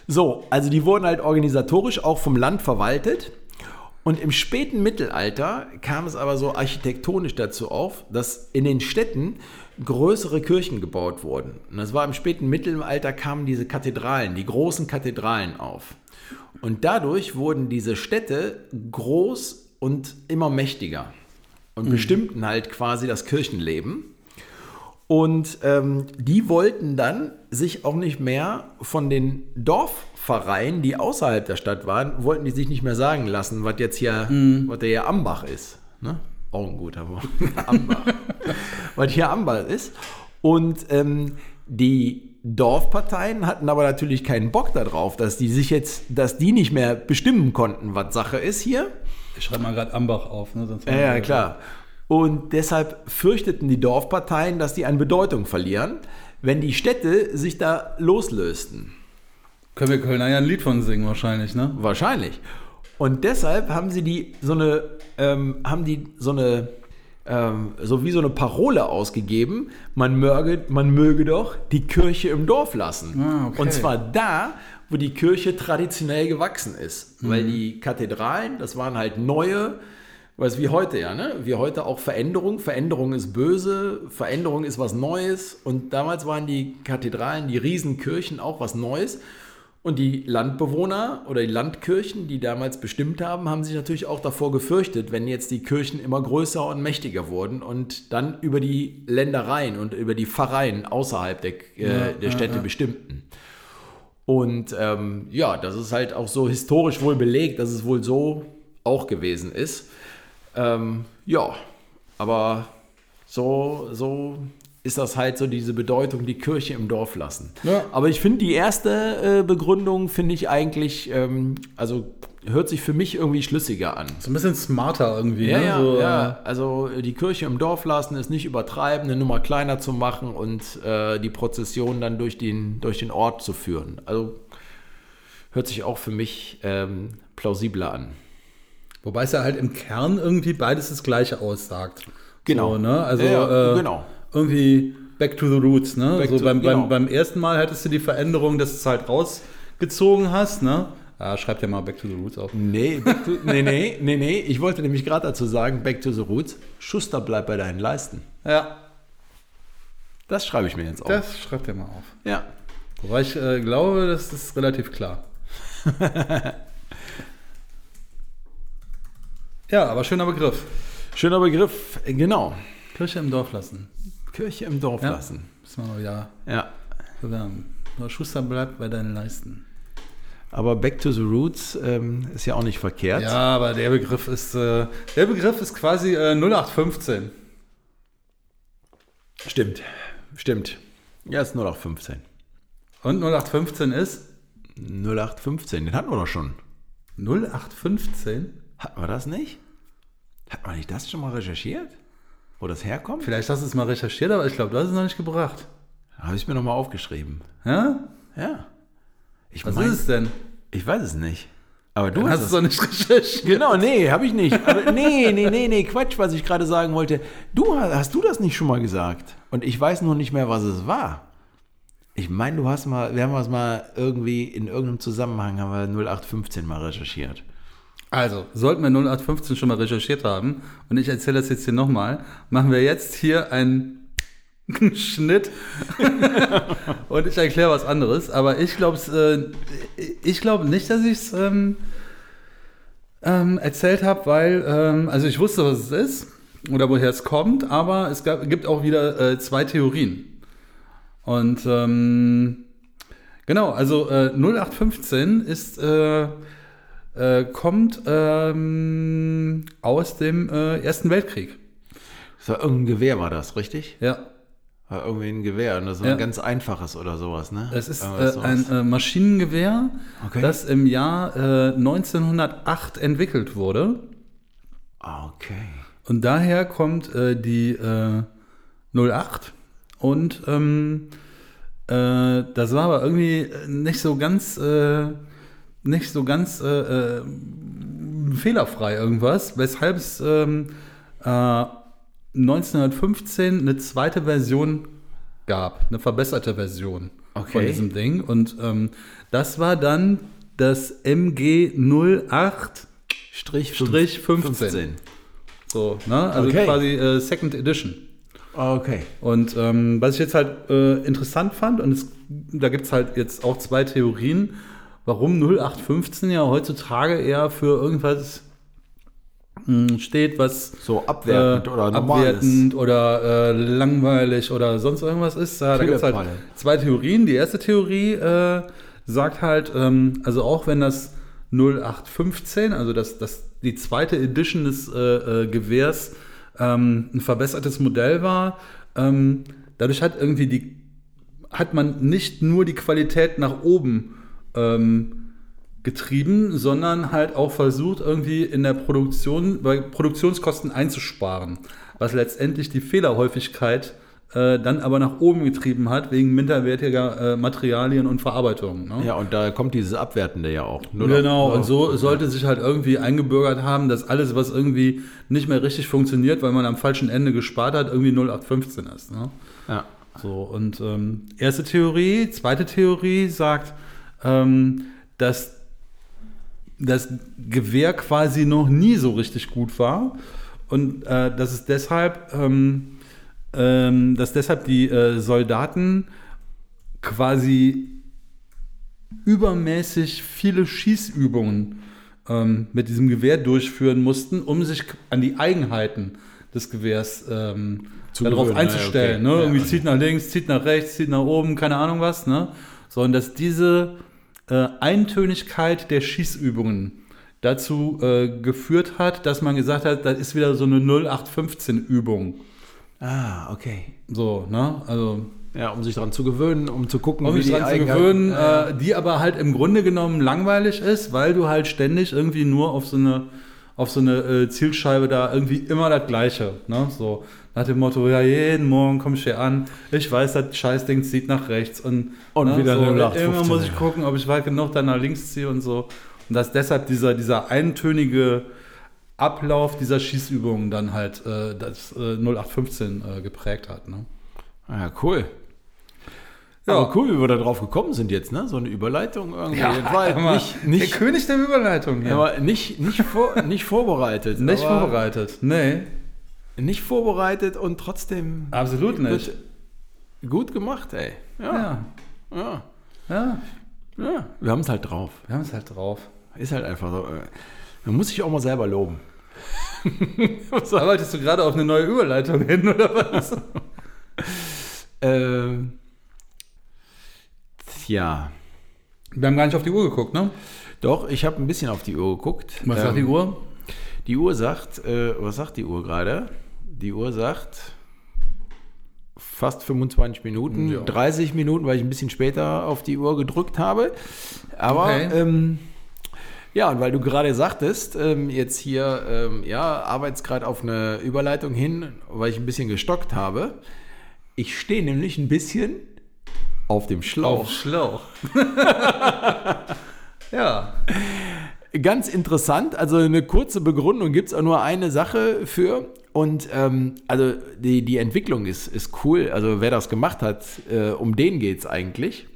So, also die wurden halt organisatorisch auch vom Land verwaltet. Und im späten Mittelalter kam es aber so architektonisch dazu auf, dass in den Städten größere Kirchen gebaut wurden. Und das war im späten Mittelalter kamen diese Kathedralen, die großen Kathedralen auf. Und dadurch wurden diese Städte groß und immer mächtiger und bestimmten halt quasi das Kirchenleben. Und ähm, die wollten dann sich auch nicht mehr von den Dorfvereinen, die außerhalb der Stadt waren, wollten die sich nicht mehr sagen lassen, was jetzt hier, was der hier Ambach ist. Ne? Auch ein guter Wort. Ambach. was hier Ambach ist. Und ähm, die Dorfparteien hatten aber natürlich keinen Bock darauf, dass die sich jetzt, dass die nicht mehr bestimmen konnten, was Sache ist hier. Ich schreibe mal gerade Ambach auf. Ne? Sonst Ja, ja, klar. Und deshalb fürchteten die Dorfparteien, dass die an Bedeutung verlieren, wenn die Städte sich da loslösten. Können wir Kölner ja ein Lied von singen wahrscheinlich, ne? Wahrscheinlich. Und deshalb haben sie die so eine, ähm, haben die so eine, ähm, so wie so eine Parole ausgegeben, man möge, man möge doch die Kirche im Dorf lassen. Ah, okay. Und zwar da, wo die Kirche traditionell gewachsen ist. Mhm. Weil die Kathedralen, das waren halt neue, was wie heute ja, ne? Wie heute auch Veränderung. Veränderung ist böse, Veränderung ist was Neues. Und damals waren die Kathedralen, die Riesenkirchen auch was Neues. Und die Landbewohner oder die Landkirchen, die damals bestimmt haben, haben sich natürlich auch davor gefürchtet, wenn jetzt die Kirchen immer größer und mächtiger wurden und dann über die Ländereien und über die Pfarreien außerhalb der, äh, der Städte bestimmten. Und ähm, ja, das ist halt auch so historisch wohl belegt, dass es wohl so auch gewesen ist. Ähm, ja, aber so, so ist das halt so diese Bedeutung, die Kirche im Dorf lassen. Ja. Aber ich finde die erste äh, Begründung, finde ich eigentlich, ähm, also hört sich für mich irgendwie schlüssiger an. So ein bisschen smarter irgendwie. Ja, ne? ja, so, ja. Also die Kirche im Dorf lassen, ist nicht übertreiben, eine Nummer kleiner zu machen und äh, die Prozession dann durch den, durch den Ort zu führen. Also hört sich auch für mich ähm, plausibler an. Wobei es ja halt im Kern irgendwie beides das Gleiche aussagt. Genau. So, ne? Also Ja, äh, genau. irgendwie back to the roots. Ne? Back so to- beim, genau. beim, beim ersten Mal hattest du die Veränderung, dass du es halt rausgezogen hast. Ne? Ja, schreib dir mal back to the roots auf. Nee, to, nee, nee, nee, nee. Ich wollte nämlich gerade dazu sagen, back to the roots. Schuster bleibt bei deinen Leisten. Ja, Das schreibe ich mir jetzt auf. das schreib dir mal auf. Ja. Wobei ich äh, glaube, das ist relativ klar. ja, aber schöner Begriff. Schöner Begriff, genau. Kirche im Dorf lassen. Kirche im Dorf Ja. lassen. Müssen wir mal wieder Ja. bewerben. Nur Schuster bleibt bei deinen Leisten. Aber back to the roots ähm, ist ja auch nicht verkehrt. Ja, aber der Begriff ist, äh, der Begriff ist quasi äh, 0815. Stimmt, stimmt. Ja, ist 0815. Und 0815 ist 0815, den hatten wir doch schon. 0815? Hatten wir das nicht? Hat man nicht das schon mal recherchiert? Wo das herkommt? Vielleicht hast du es mal recherchiert, aber ich glaube, du hast es noch nicht gebracht. Habe ich mir nochmal aufgeschrieben. Ja? Ja. Ich Was mein- ist es denn? Ich weiß es nicht. Aber du hast es doch nicht recherchiert. Genau, nee, habe ich nicht. Aber nee, nee, nee, nee, Quatsch, was ich gerade sagen wollte. Du hast du das nicht schon mal gesagt? Und ich weiß nur nicht mehr, was es war. Ich meine, du hast mal, wir haben es mal irgendwie in irgendeinem Zusammenhang haben wir 0815 mal recherchiert. Also, sollten wir 0815 schon mal recherchiert haben, und ich erzähle das jetzt hier nochmal, machen wir jetzt hier einen Schnitt und ich erkläre was anderes. Aber ich glaube äh, ich glaube nicht, dass ich es ähm, ähm, erzählt habe, weil, ähm, also ich wusste, was es ist oder woher es kommt, aber es gab, gibt auch wieder äh, zwei Theorien. Und ähm, genau, also äh, 0815 ist äh, äh, kommt ähm, aus dem äh, Ersten Weltkrieg. Das war irgendein Gewehr, war das, richtig? Ja. War irgendwie ein Gewehr, ne? so Ja. ein ganz einfaches oder sowas, ne? Es ist äh, ein äh, Maschinengewehr, Okay. das im Jahr äh, 1908 entwickelt wurde. Ah, okay. Und daher kommt äh, die äh, 08. Und ähm, äh, das war aber irgendwie nicht so ganz, äh, nicht so ganz äh, äh, fehlerfrei irgendwas, weshalb es ähm, äh, 1915 eine zweite Version gab, eine verbesserte Version von Okay. diesem Ding. Und ähm, das war dann das MG 08 Strich, Strich 15. So, ne? Also Okay. quasi äh, Second Edition. Okay. Und ähm, was ich jetzt halt äh, interessant fand, und es, da gibt es halt jetzt auch zwei Theorien, warum 0815 ja heutzutage eher für irgendwas mh, steht, was So abwertend äh, oder abwertend oder äh, langweilig oder sonst irgendwas ist. Ja, da gibt es halt zwei Theorien. Die erste Theorie äh, sagt halt, ähm, also auch wenn das 0815, also das, das, die zweite Edition des äh, äh, Gewehrs ähm, ein verbessertes Modell war, ähm, dadurch hat irgendwie die hat man nicht nur die Qualität nach oben ähm, getrieben, sondern halt auch versucht, irgendwie in der Produktion, bei Produktionskosten einzusparen, was letztendlich die Fehlerhäufigkeit äh, dann aber nach oben getrieben hat, wegen minderwertiger äh, Materialien und Verarbeitung. Ne? Ja, und da kommt dieses Abwertende ja auch. Nur Genau, noch- und so sollte sich halt irgendwie eingebürgert haben, dass alles, was irgendwie nicht mehr richtig funktioniert, weil man am falschen Ende gespart hat, irgendwie 0815 ist. Ne? Ja. So, und ähm, erste Theorie, zweite Theorie sagt, ähm, dass das Gewehr quasi noch nie so richtig gut war und äh, dass es deshalb, ähm, ähm, dass deshalb die äh, Soldaten quasi übermäßig viele Schießübungen ähm, mit diesem Gewehr durchführen mussten, um sich an die Eigenheiten des Gewehrs ähm, darauf einzustellen. ja, okay. Ne? Irgendwie Ja, zieht nach links, zieht nach rechts, zieht nach oben, keine Ahnung was. Ne? Sondern dass diese äh, Eintönigkeit der Schießübungen dazu äh, geführt hat, dass man gesagt hat, das ist wieder so eine 0815-Übung. Ah, okay. So, ne? Also Ja, um sich daran zu gewöhnen, um zu gucken, um wie sich die dran zu gewöhnen, Ja, äh, die aber halt im Grunde genommen langweilig ist, weil du halt ständig irgendwie nur auf so eine auf so eine äh, Zielscheibe da irgendwie immer das Gleiche, ne? So nach dem Motto, ja jeden Morgen komm ich hier an, ich weiß, das Scheißding zieht nach rechts und Und wieder so, eine 0815. irgendwann muss ich gucken, ob ich weit genug dann nach links ziehe und so und dass deshalb dieser dieser eintönige Ablauf dieser Schießübungen dann halt äh, das äh, 0815 äh, geprägt hat, ne? ja, cool. Ja. Aber cool, wie wir da drauf gekommen sind jetzt, ne? So eine Überleitung irgendwie. Ja, halt aber nicht, der nicht, König der Überleitung hier. aber nicht, nicht, vor, nicht vorbereitet. Nicht vorbereitet. Nee, Nicht vorbereitet und trotzdem absolut nicht. gut, gemacht, ey. Ja, Ja, ja, ja. Wir haben es halt drauf. wir haben es halt drauf. Ist halt einfach so. äh, Man muss sich auch mal selber loben. Arbeitest du gerade auf eine neue Überleitung hin oder was? Ähm, tja. Wir haben gar nicht auf die Uhr geguckt, ne? Doch, ich habe ein bisschen auf die Uhr geguckt. Was sagt die Ähm, Uhr? Die Uhr sagt, äh, was sagt die Uhr gerade? Die Uhr sagt fast 25 Minuten, Ja. 30 Minuten, weil ich ein bisschen später auf die Uhr gedrückt habe. Aber Okay. ähm, ja, und weil du gerade sagtest, ähm, jetzt hier, ähm, ja, arbeitest gerade auf eine Überleitung hin, weil ich ein bisschen gestockt habe. Ich stehe nämlich ein bisschen auf dem Schlauch. Auf Schlauch. ja. Ganz interessant, also eine kurze Begründung gibt es auch nur eine Sache für. Und ähm, also die, die Entwicklung ist, ist cool. Also wer das gemacht hat, äh, um den geht es eigentlich.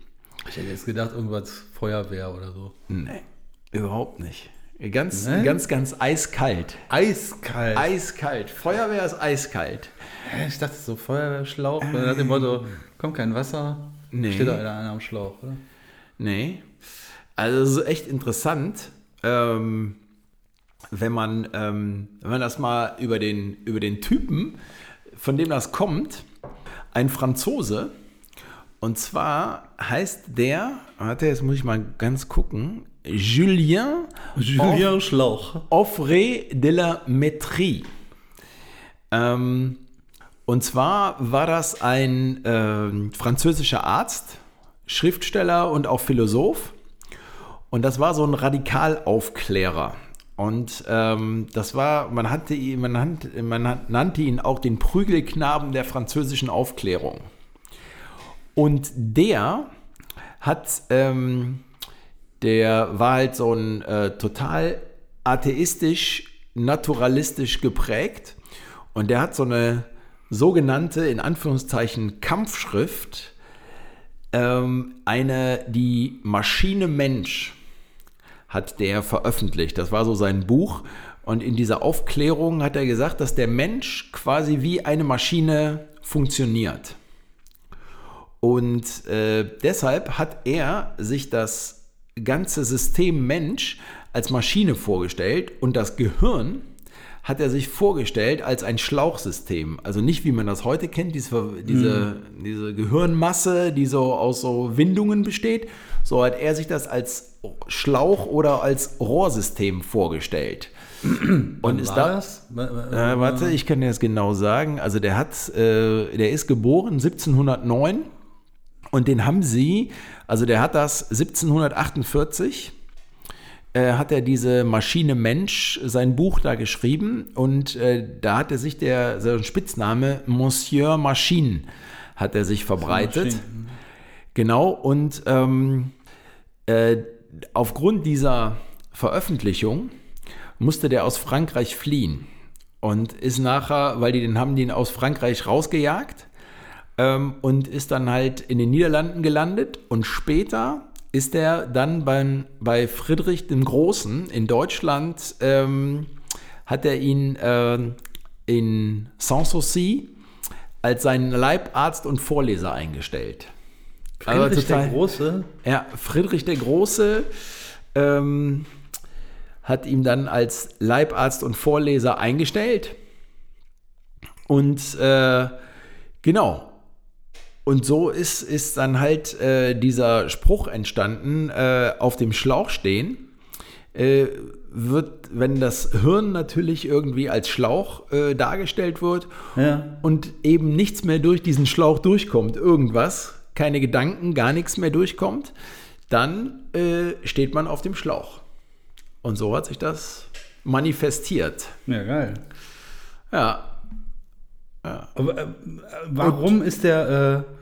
Ich hätte jetzt gedacht, irgendwas Feuerwehr oder so. Nee, überhaupt nicht. Ganz, Nee? ganz, ganz eiskalt. Eiskalt. Eiskalt. Feuerwehr ist eiskalt. Ich dachte so Feuerwehrschlauch. Nach dem Motto, kommt kein Wasser, Nee. steht da einer am Schlauch, oder? Nee. Also es ist echt interessant, ähm, wenn, man, ähm, wenn man das mal über den, über den Typen, von dem das kommt, ein Franzose. Und zwar heißt der, warte, jetzt muss ich mal ganz gucken, Julien Julien Schlauch. Offray de la Métrie. Ähm, Und zwar war das ein äh, französischer Arzt, Schriftsteller und auch Philosoph. Und das war so ein Radikalaufklärer. Und ähm, das war, man, hatte, man, nannte, man nannte ihn auch den Prügelknaben der französischen Aufklärung. Und der hat, ähm, der war halt so ein äh, total atheistisch, naturalistisch geprägt. Und der hat so eine sogenannte, in Anführungszeichen, Kampfschrift, ähm, eine, die Maschine Mensch hat der veröffentlicht. Das war so sein Buch. Und in dieser Aufklärung hat er gesagt, dass der Mensch quasi wie eine Maschine funktioniert. Und äh, deshalb hat er sich das ganze System Mensch als Maschine vorgestellt und das Gehirn hat er sich vorgestellt als ein Schlauchsystem. Also nicht wie man das heute kennt, diese, diese, diese Gehirnmasse, die so aus so Windungen besteht. So hat er sich das als Schlauch oder als Rohrsystem vorgestellt. Und ist da, das? äh, warte, ich kann dir das genau sagen. Also der hat, äh, der ist geboren 1709 und den haben sie, also der hat das 1748, äh, hat er diese Maschine Mensch, sein Buch da geschrieben und äh, da hat er sich der, sein Spitzname Monsieur Machine hat er sich verbreitet. Genau, und ähm, äh, aufgrund dieser Veröffentlichung musste der aus Frankreich fliehen und ist nachher, weil die den haben den aus Frankreich rausgejagt ähm, und ist dann halt in den Niederlanden gelandet und später ist er dann beim, bei Friedrich dem Großen in Deutschland, ähm, hat er ihn äh, in Sanssouci als seinen Leibarzt und Vorleser eingestellt. Also Friedrich der total- Große. ja, Friedrich der Große ähm, hat ihn dann als Leibarzt und Vorleser eingestellt. Und äh, genau. Und so ist, ist dann halt äh, dieser Spruch entstanden, äh, auf dem Schlauch stehen. Äh, wird, wenn das Hirn natürlich irgendwie als Schlauch äh, dargestellt wird Ja. und eben nichts mehr durch diesen Schlauch durchkommt, irgendwas, keine Gedanken, gar nichts mehr durchkommt, dann äh, steht man auf dem Schlauch. Und so hat sich das manifestiert. Ja, geil. Ja, Aber äh, warum ist der, äh,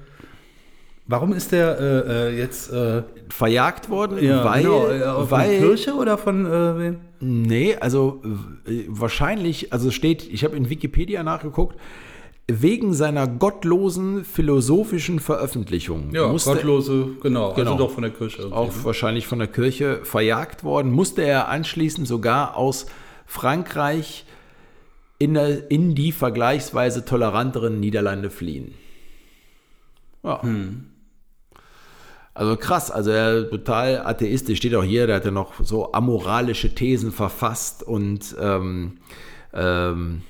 warum ist der äh, äh, jetzt, äh, verjagt worden, ja, weil, genau, äh, von weil der Kirche oder von äh, wem? Nee, also wahrscheinlich, also steht, ich habe in Wikipedia nachgeguckt, wegen seiner gottlosen philosophischen Veröffentlichung musste gottlose, genau, Genau. also doch von der Kirche. irgendwie, auch wahrscheinlich von der Kirche verjagt worden, musste er anschließend sogar aus Frankreich in, der, in die vergleichsweise toleranteren Niederlande fliehen. Ja. Also krass, also er total atheistisch, steht auch hier, der hat ja noch so amoralische Thesen verfasst und ähm, ähm,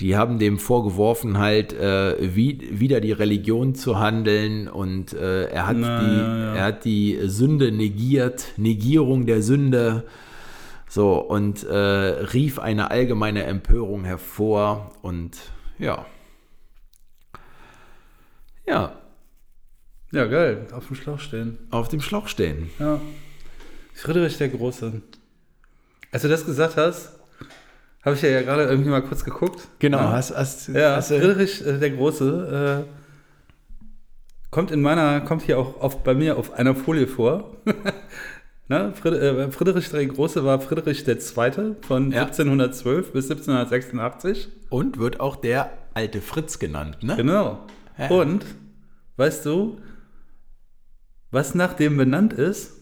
die haben dem vorgeworfen, halt äh, wie, wieder die Religion zu handeln und äh, er, hat Na, die, ja, er hat die Sünde negiert, Negierung der Sünde. So, und äh, rief eine allgemeine Empörung hervor und ja. Ja, Ja, geil, auf dem Schlauch stehen. auf dem Schlauch stehen. Ja. Friedrich der Große. Als du das gesagt hast, habe ich ja, ja gerade irgendwie mal kurz geguckt. Genau, Ja. hast, hast, Ja, hast Friedrich äh, der Große äh, kommt in meiner, kommt hier auch auf, bei mir auf einer Folie vor. ne? Äh, Friedrich der Große war Friedrich der Zweite von Ja. 1712 bis 1786. und wird auch der alte Fritz genannt, ne? Genau. Und weißt du, was nach dem benannt ist?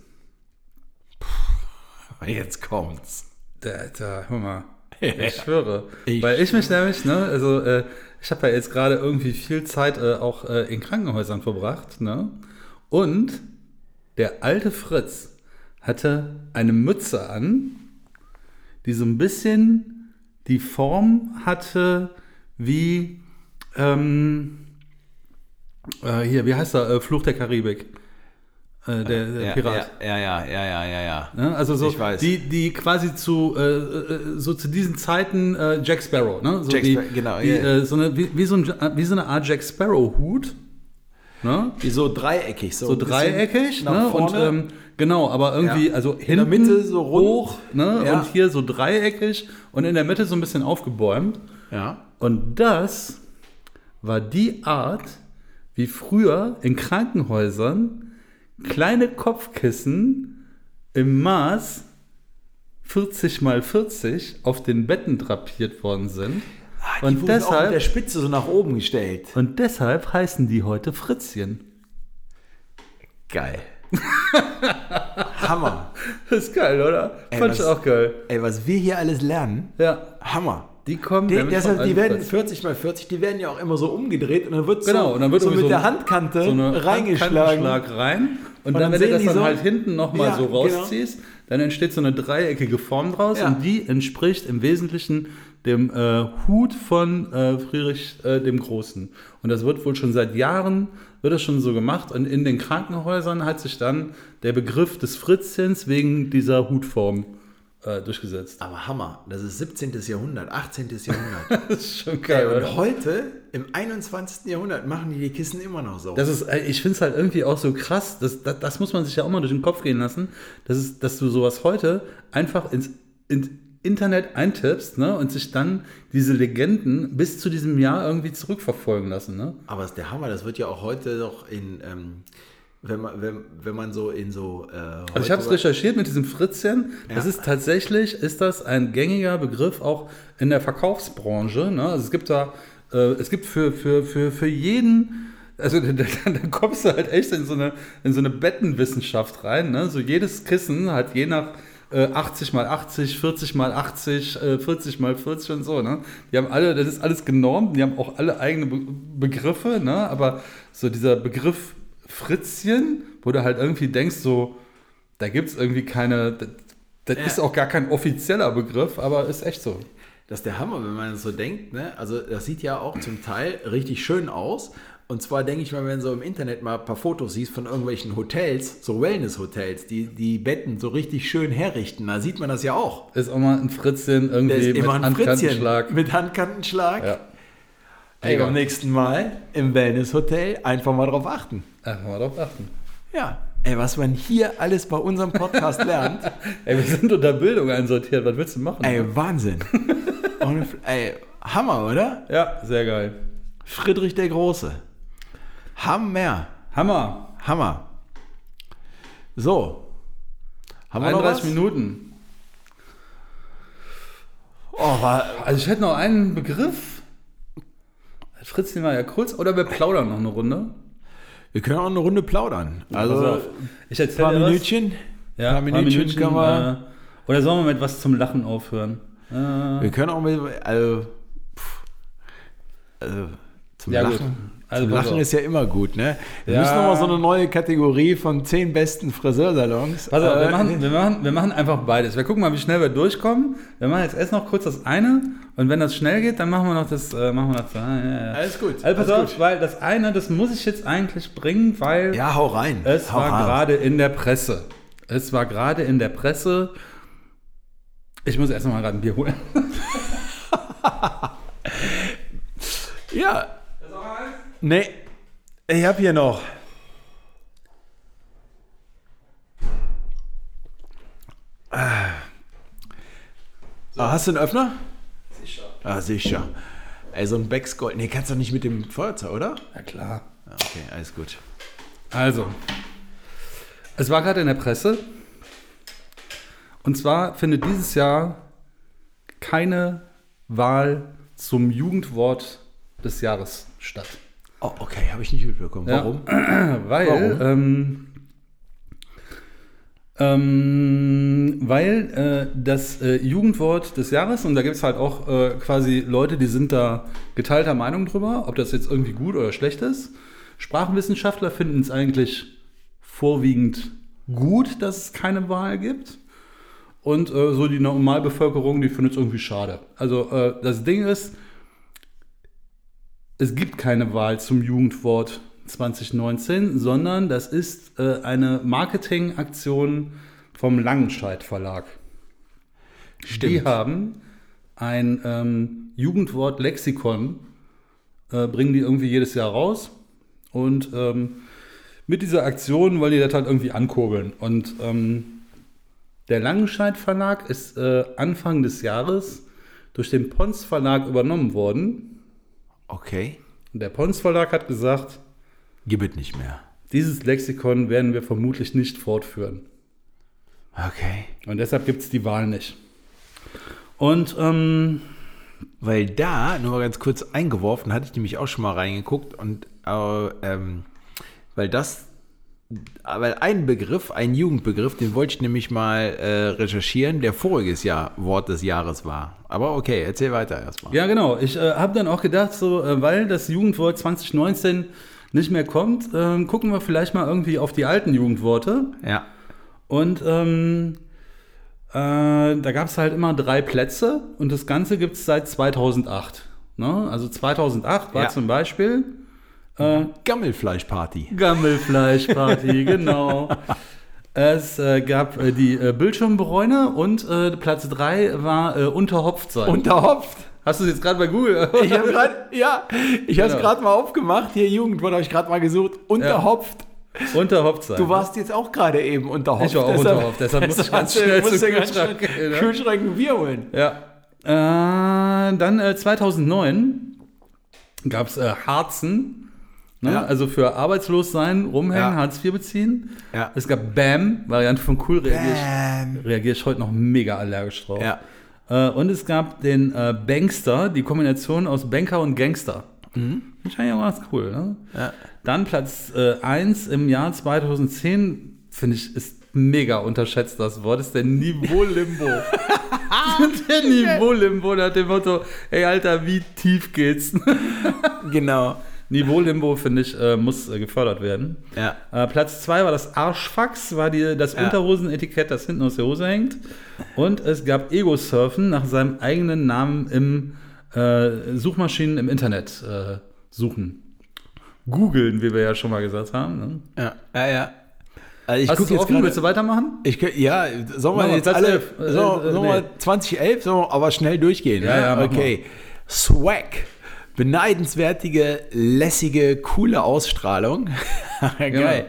Jetzt kommt's. Da, da, hör mal. Ich schwöre. Ich Weil ich mich nämlich, ne, also äh, ich habe ja jetzt gerade irgendwie viel Zeit äh, auch äh, in Krankenhäusern verbracht, ne? Und der alte Fritz hatte eine Mütze an, die so ein bisschen die Form hatte wie ähm, äh, hier, wie heißt er? Äh, Fluch der Karibik. Äh, der, der ja, Pirat. Ja, ja, ja, ja, ja, ja. Ne? Also so die die quasi zu äh, äh, so zu diesen Zeiten äh, Jack Sparrow, ne? So Jack die, Sparrow, genau, die, ja. äh, so eine wie, wie so ein, wie so eine Art Jack Sparrow Hut, ne? Die so dreieckig. So, So dreieckig, ne? Und ähm, genau, aber irgendwie Ja. also In der hinten Mitte so rund. hoch, ne? Ja. Und hier so dreieckig und in der Mitte so ein bisschen aufgebäumt. ja. Und das war die Art, wie früher in Krankenhäusern kleine Kopfkissen im Maß 40 mal 40 auf den Betten drapiert worden sind. Ah, die Und wurden auch mit der deshalb, Spitze so nach oben gestellt. und deshalb heißen die heute Fritzchen. Geil. Hammer. Das ist geil, oder? Ey, Fand ich was- auch geil. Ey, was wir hier alles lernen, Ja, Hammer. Die kommen. Die, von die werden Fritzchen. 40 mal 40, die werden ja auch immer so umgedreht und dann wird Genau, so, und dann wird so mit so der Handkante so reingeschlagen. Handkantenschlag rein. Und, Und dann, wenn du das dann so- halt hinten nochmal Ja, so genau. rausziehst, dann entsteht so eine dreieckige Form draus Ja. und die entspricht im Wesentlichen dem äh, Hut von äh, Friedrich äh, dem Großen. Und das wird wohl schon seit Jahren, wird das schon so gemacht. Und in den Krankenhäusern hat sich dann der Begriff des Fritzchens wegen dieser Hutform äh, durchgesetzt. Aber Hammer, das ist 17. Jahrhundert, 18. Jahrhundert. Das ist schon Ey, geil, oder? und heute, im 21. Jahrhundert, machen die die Kissen immer noch so. Das ist, äh, ich finde es halt irgendwie auch so krass, das, das, das muss man sich ja auch mal durch den Kopf gehen lassen, dass, es, dass du sowas heute einfach ins, ins Internet eintippst ne, und sich dann diese Legenden bis zu diesem Jahr irgendwie zurückverfolgen lassen. Ne? Aber es ist der Hammer, das wird ja auch heute noch in, ähm, wenn, man, wenn, wenn man so in so. Äh, Also ich habe es recherchiert mit diesem Fritzchen. Das Ja. ist tatsächlich, ist das ein gängiger Begriff auch in der Verkaufsbranche. Ne? Also es gibt da, äh, es gibt für, für, für, für jeden, also da, da, da kommst du halt echt in so eine, in so eine Bettenwissenschaft rein. Ne? So jedes Kissen hat je nach äh, 80 mal 80, 40 mal 80, äh, 40 mal 40 und so. Ne? Die haben alle, das ist alles genormt, die haben auch alle eigene Be Begriffe, ne? aber so dieser Begriff Fritzchen, wo du halt irgendwie denkst, so, da gibt es irgendwie keine, das, das Ja. ist auch gar kein offizieller Begriff, aber ist echt so. Das ist der Hammer, wenn man so denkt. Ne? Also, das sieht ja auch zum Teil richtig schön aus. Und zwar denke ich mal, wenn du so im Internet mal ein paar Fotos siehst von irgendwelchen Hotels, so Wellness-Hotels, die die Betten so richtig schön herrichten, da sieht man das ja auch. Ist auch mal ein Fritzchen irgendwie ist mit Handkantenschlag. mit Handkantenschlag. Ja. Ey, beim nächsten Mal im Wellness-Hotel einfach mal drauf achten. Einfach mal drauf achten. Ja. Ey, was man hier alles bei unserem Podcast lernt. Ey, wir sind unter Bildung einsortiert. Was willst du machen? Ey, Wahnsinn. Ey, Hammer, oder? Ja, sehr geil. Friedrich der Große. Hammer. Hammer. Hammer. So. Haben wir noch 31 was? Minuten. Oh, war, Also ich hätte noch einen Begriff. Fritzchen war ja kurz. Oder wir plaudern noch eine Runde. wir können auch eine Runde plaudern. Also, ich ein erzähle paar. Minütchen. Ja, paar Minütchen können wir- Äh, oder sollen wir mit was zum Lachen aufhören? Äh, Wir können auch mit, also, pff, also zum Ja, gut. Lachen. Also zum pass Lachen auf. ist ja immer gut, ne? Wir Ja. müssen nochmal so eine neue Kategorie von 10 besten Friseursalons. Pass auf, wir Äh, machen, wir, machen, wir machen einfach beides. Wir gucken mal, wie schnell wir durchkommen. Wir machen jetzt erst noch kurz das eine und wenn das schnell geht, dann machen wir noch das. Äh, machen wir das ah, ja, ja. Alles gut. Also pass alles auf, weil das eine, das muss ich jetzt eigentlich bringen, weil Ja, hau rein. es hau war gerade in der Presse. Es war gerade in der Presse. Ich muss erst noch mal gerade ein Bier holen. Ja. Nee. Ich hab hier noch. Ah, hast du einen Öffner? Ah, sicher. Ey, so ein Becks Gold. Nee, kannst du nicht mit dem Feuerzeug, oder? Ja klar. Ah, Okay, alles gut. Also, es war gerade in der Presse. Und zwar findet dieses Jahr keine Wahl zum Jugendwort des Jahres statt. Oh, okay, habe ich nicht mitbekommen. Ja. Warum? Weil, Warum? Ähm, ähm, weil äh, das äh, Jugendwort des Jahres, und da gibt es halt auch äh, quasi Leute, die sind da geteilter Meinung drüber, ob das jetzt irgendwie gut oder schlecht ist. Sprachwissenschaftler finden es eigentlich vorwiegend gut, dass es keine Wahl gibt. Und äh, so die Normalbevölkerung, die findet es irgendwie schade. Also äh, das Ding ist, es gibt keine Wahl zum Jugendwort 2019, sondern das ist äh, eine Marketingaktion vom Langenscheidt Verlag. Die haben ein ähm, Jugendwort-Lexikon, äh, bringen die irgendwie jedes Jahr raus. Und ähm, mit dieser Aktion wollen die das halt irgendwie ankurbeln. Und ähm, der Langenscheidt Verlag ist äh, Anfang des Jahres durch den Pons Verlag übernommen worden. Okay. Und der Pons Verlag hat gesagt, Gibt es nicht mehr. dieses Lexikon werden wir vermutlich nicht fortführen. Okay. Und deshalb gibt es die Wahl nicht. Und ähm, Weil da, nur mal ganz kurz eingeworfen, hatte ich nämlich auch schon mal reingeguckt und äh, ähm, weil das, weil ein Begriff, ein Jugendbegriff, den wollte ich nämlich mal äh, recherchieren, der voriges Jahr Wort des Jahres war. Aber okay, erzähl weiter erstmal. ja, genau. Ich äh, habe dann auch gedacht, so, äh, weil das Jugendwort 2019 nicht mehr kommt, ähm, gucken wir vielleicht mal irgendwie auf die alten Jugendworte. Ja. Und ähm, äh, da gab es halt immer drei Plätze und das Ganze gibt es seit 2008. Ne? Also 2008 war Ja. zum Beispiel äh, Gammelfleischparty. Gammelfleischparty, genau. Es äh, gab äh, die äh, Bildschirmbräune und äh, Platz 3 war äh, Unterhopft sein. Unterhopft. Hast du es jetzt gerade bei Google? Ich habe gerade, ja, ich habe es Genau. gerade mal aufgemacht. Hier Jugendwort habe ich gerade mal gesucht. Unterhopft. Unterhopft sein. Du warst jetzt auch gerade eben unterhopft. Ich war auch unterhopft, deshalb musste ich ganz schnell zum ganz Kühlschrank schnell gehen, ne? Kühlschrank ein Bier holen. Ja. Äh, dann äh, 2009 gab es äh, Harzen. Ne? Ja. Also für arbeitslos sein, rumhängen, Ja. Hartz IV beziehen. Ja. Es gab BAM, Variante von cool, reagiere ich, reagiere ich heute noch mega allergisch drauf. Ja. Äh, und es gab den äh, Bankster, die Kombination aus Banker und Gangster. Mhm. Wahrscheinlich auch ganz cool. Ne? Ja. Dann Platz 1 im Jahr 2010, finde ich, ist mega unterschätzt das Wort, ist der Niveau-Limbo. der Niveau-Limbo nach dem Motto, ey Alter, wie tief geht's? Genau. Niveau-Limbo, finde ich, äh, muss äh, gefördert werden. Ja. Äh, Platz 2 war das Arschfax, war die, das Ja. Unterhosenetikett, das hinten aus der Hose hängt. Und es gab Ego-Surfen nach seinem eigenen Namen im äh, Suchmaschinen im Internet äh, suchen. Googeln, wie wir ja schon mal gesagt haben. Ne? Ja, ja, ja. Also ich Hast gucke du jetzt offen? Willst gerade. du weitermachen? Ich, ja, sollen wir mal jetzt alle. Äh, so, äh, sollen wir nee. 2011, sollen wir aber schnell durchgehen. Ja, ne? ja, okay. Swag. Beneidenswertige, lässige, coole Ausstrahlung. Geil.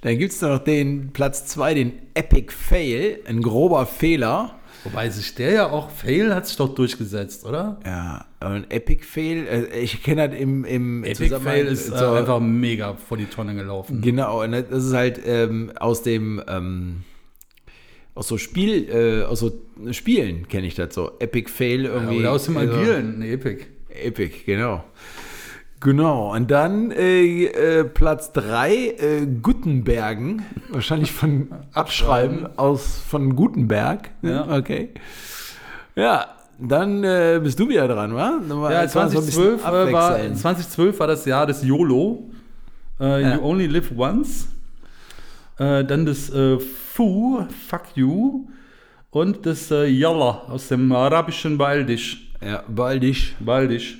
Dann gibt es noch den Platz 2, den Epic Fail, ein grober Fehler. Wobei sich der ja auch, Fail hat sich doch durchgesetzt, oder? Ja, und Epic Fail, äh, ich kenne das im, im Epic Fail ist äh, so- einfach mega vor die Tonne gelaufen. Genau, und das ist halt ähm, aus dem ähm, aus so Spiel, äh, aus so Spielen kenne ich das so. Epic Fail irgendwie. Oder aus dem also, Agilen, nee, Epic. Epic, genau. Genau, und dann äh, äh, Platz 3, äh, Gutenbergen, wahrscheinlich von Abschreiben aus von Gutenberg. Ja. Okay. Ja, dann äh, bist du wieder dran, wa? War- Ja, jetzt mal so ein bisschen 2012, äh, war, abwechseln. 2012 war das Jahr des YOLO. Äh, Ja. You only live once. Äh, dann das äh, Fu, Fuck You. Und das äh, Yalla aus dem arabischen Baldisch. Ja, baldig. Baldisch.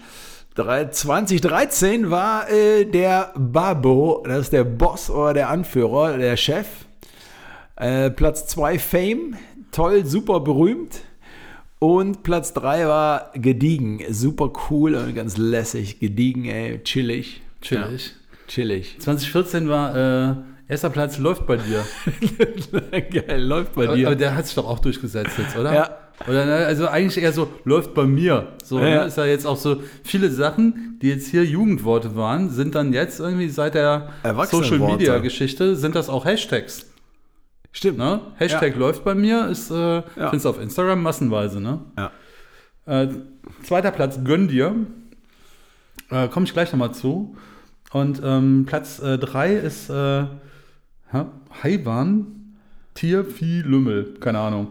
Drei- 2013 war äh, der Babo, das ist der Boss oder der Anführer, der Chef. Äh, Platz 2 Fame, toll, super berühmt. Und Platz 3 war gediegen, super cool und ganz lässig. Gediegen, ey, chillig. Chillig. Ja, chillig. 2014 war äh, erster Platz läuft bei dir. Geil, läuft bei dir. aber der hat sich doch auch durchgesetzt jetzt, oder? Ja. Oder, ne, also eigentlich eher so, läuft bei mir. So, Ja, ja. Ne, ist ja jetzt auch so, viele Sachen, die jetzt hier Jugendworte waren, sind dann jetzt irgendwie seit der. Social Media Geschichte, sind das auch Hashtags. Stimmt. Ne? Hashtag läuft bei mir, ist, äh, Ja. findest du auf Instagram massenweise, ne? Ja. Äh, zweiter Platz, gönn dir. Äh, Komme ich gleich nochmal zu. Und ähm, Platz 3 ist äh? Haiwan, Tier, Vieh, Lümmel. Keine Ahnung.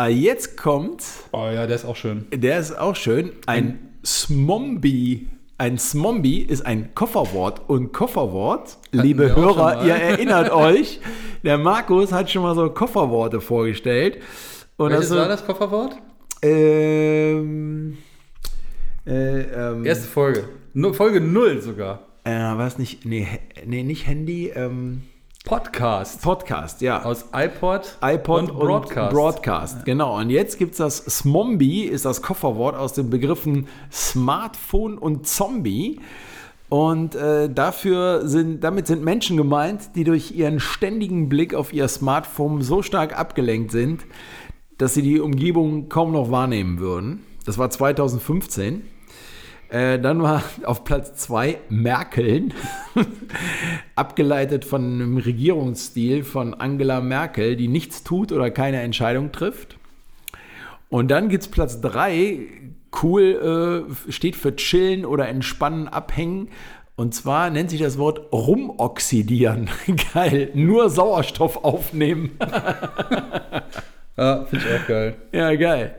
Ah, jetzt kommt Oh ja, der ist auch schön. Der ist auch schön. Ein Smombi. Ein Smombi ist ein Kofferwort. Und Kofferwort, liebe auch schon Hörer, ihr erinnert euch, der Markus hat schon mal so Kofferworte vorgestellt. Und Welches das, war das Kofferwort? Ähm, äh, ähm, Erste Folge. Folge 0 sogar. äh, war es nicht, nee, nee, nicht Handy, ähm, Podcast. Podcast, ja. Aus iPod, iPod und Broadcast. Broadcast, genau. Und jetzt gibt es das Smombi, ist das Kofferwort aus den Begriffen Smartphone und Zombie. Und äh, dafür sind, damit sind Menschen gemeint, die durch ihren ständigen Blick auf ihr Smartphone so stark abgelenkt sind, dass sie die Umgebung kaum noch wahrnehmen würden. Das war 2015. Äh, dann war auf Platz 2 Merkeln, abgeleitet von einem Regierungsstil von Angela Merkel, die nichts tut oder keine Entscheidung trifft. Und dann gibt es Platz 3, cool, äh, steht für chillen oder entspannen, abhängen. Und zwar nennt sich das Wort rumoxidieren. Geil, nur Sauerstoff aufnehmen. Ja, finde ich auch geil. ja, geil.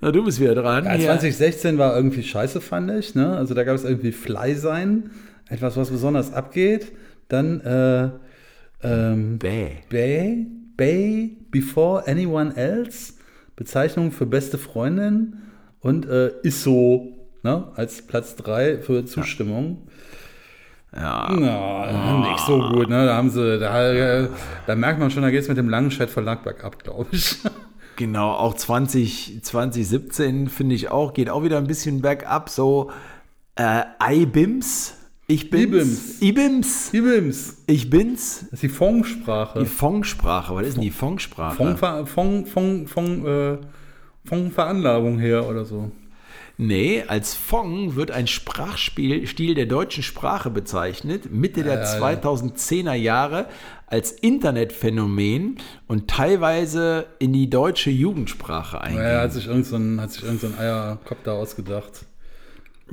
Na, du bist wieder dran. Ja, Hier. 2016 war irgendwie scheiße, fand ich. Ne? Also da gab es irgendwie Fly sein, etwas, was besonders abgeht. Dann äh, ähm, Bäh. Bay, Bay, Before Anyone Else, Bezeichnung für beste Freundin und äh, ISO ne? als Platz 3 für Zustimmung. Ja. Ja, nicht so gut, ne? Da haben sie, da, äh, da merkt man schon, da geht es mit dem langen Chat Verlag bergab, glaube ich. Genau, auch 20, 2017 finde ich auch, geht auch wieder ein bisschen bergab. So äh, IBIMS, ich bin's. IBIMS, Ibims, ich bin's. das ist die Fondsprache. Die Fondsprache, was ist denn die Fondsprache? Fondver- Fond, Fond, Fond, äh, Fondveranlagung her oder so. Nee, als Fong wird ein Sprachstil der deutschen Sprache bezeichnet, Mitte der 2010er Jahre als Internetphänomen und teilweise in die deutsche Jugendsprache Ja, er einging. hat sich irgend so ein, hat sich Eierkopf da ausgedacht.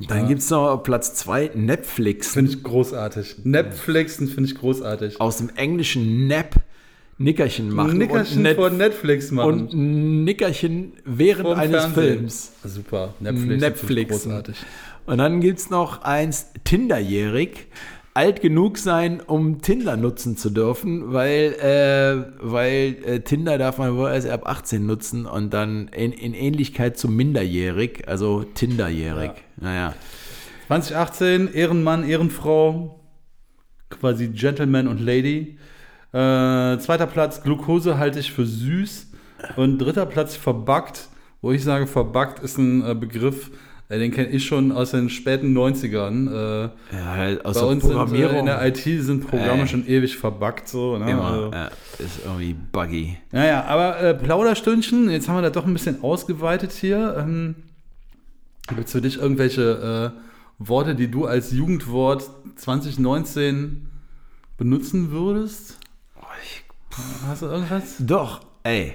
Dann gibt es noch Platz 2 Netflix. Finde ich großartig. Netflixen finde ich großartig. aus dem englischen Nap Nickerchen machen. Nickerchen Net- vor Netflix machen. Und Nickerchen während Vorm eines Fernsehen. Films. Super. Netflix. Netflix. Großartig. Und dann gibt es noch eins, Tinderjährig. Alt genug sein, um Tinder nutzen zu dürfen, weil, äh, weil äh, Tinder darf man wohl erst ab 18 nutzen und dann in, in Ähnlichkeit zu minderjährig, also Tinderjährig. Naja. 2018, Ehrenmann, Ehrenfrau, quasi Gentleman und Lady. Äh, zweiter Platz, Glucose halte ich für süß. Und dritter Platz, verbuggt. Wo ich sage, verbuggt ist ein äh, Begriff, äh, den kenne ich schon aus den späten 90ern. Äh, Ja, halt aus bei uns sind, äh, Programmierung. in der IT sind Programme Äh. schon ewig verbuggt. So, ne? immer. Also, Ja, ist irgendwie buggy. Naja, aber äh, Plauderstündchen, jetzt haben wir das doch ein bisschen ausgeweitet hier. Ähm, Gibt es für dich irgendwelche Worte, die du als Jugendwort 2019 benutzen würdest? Hast du irgendwas? Doch, ey.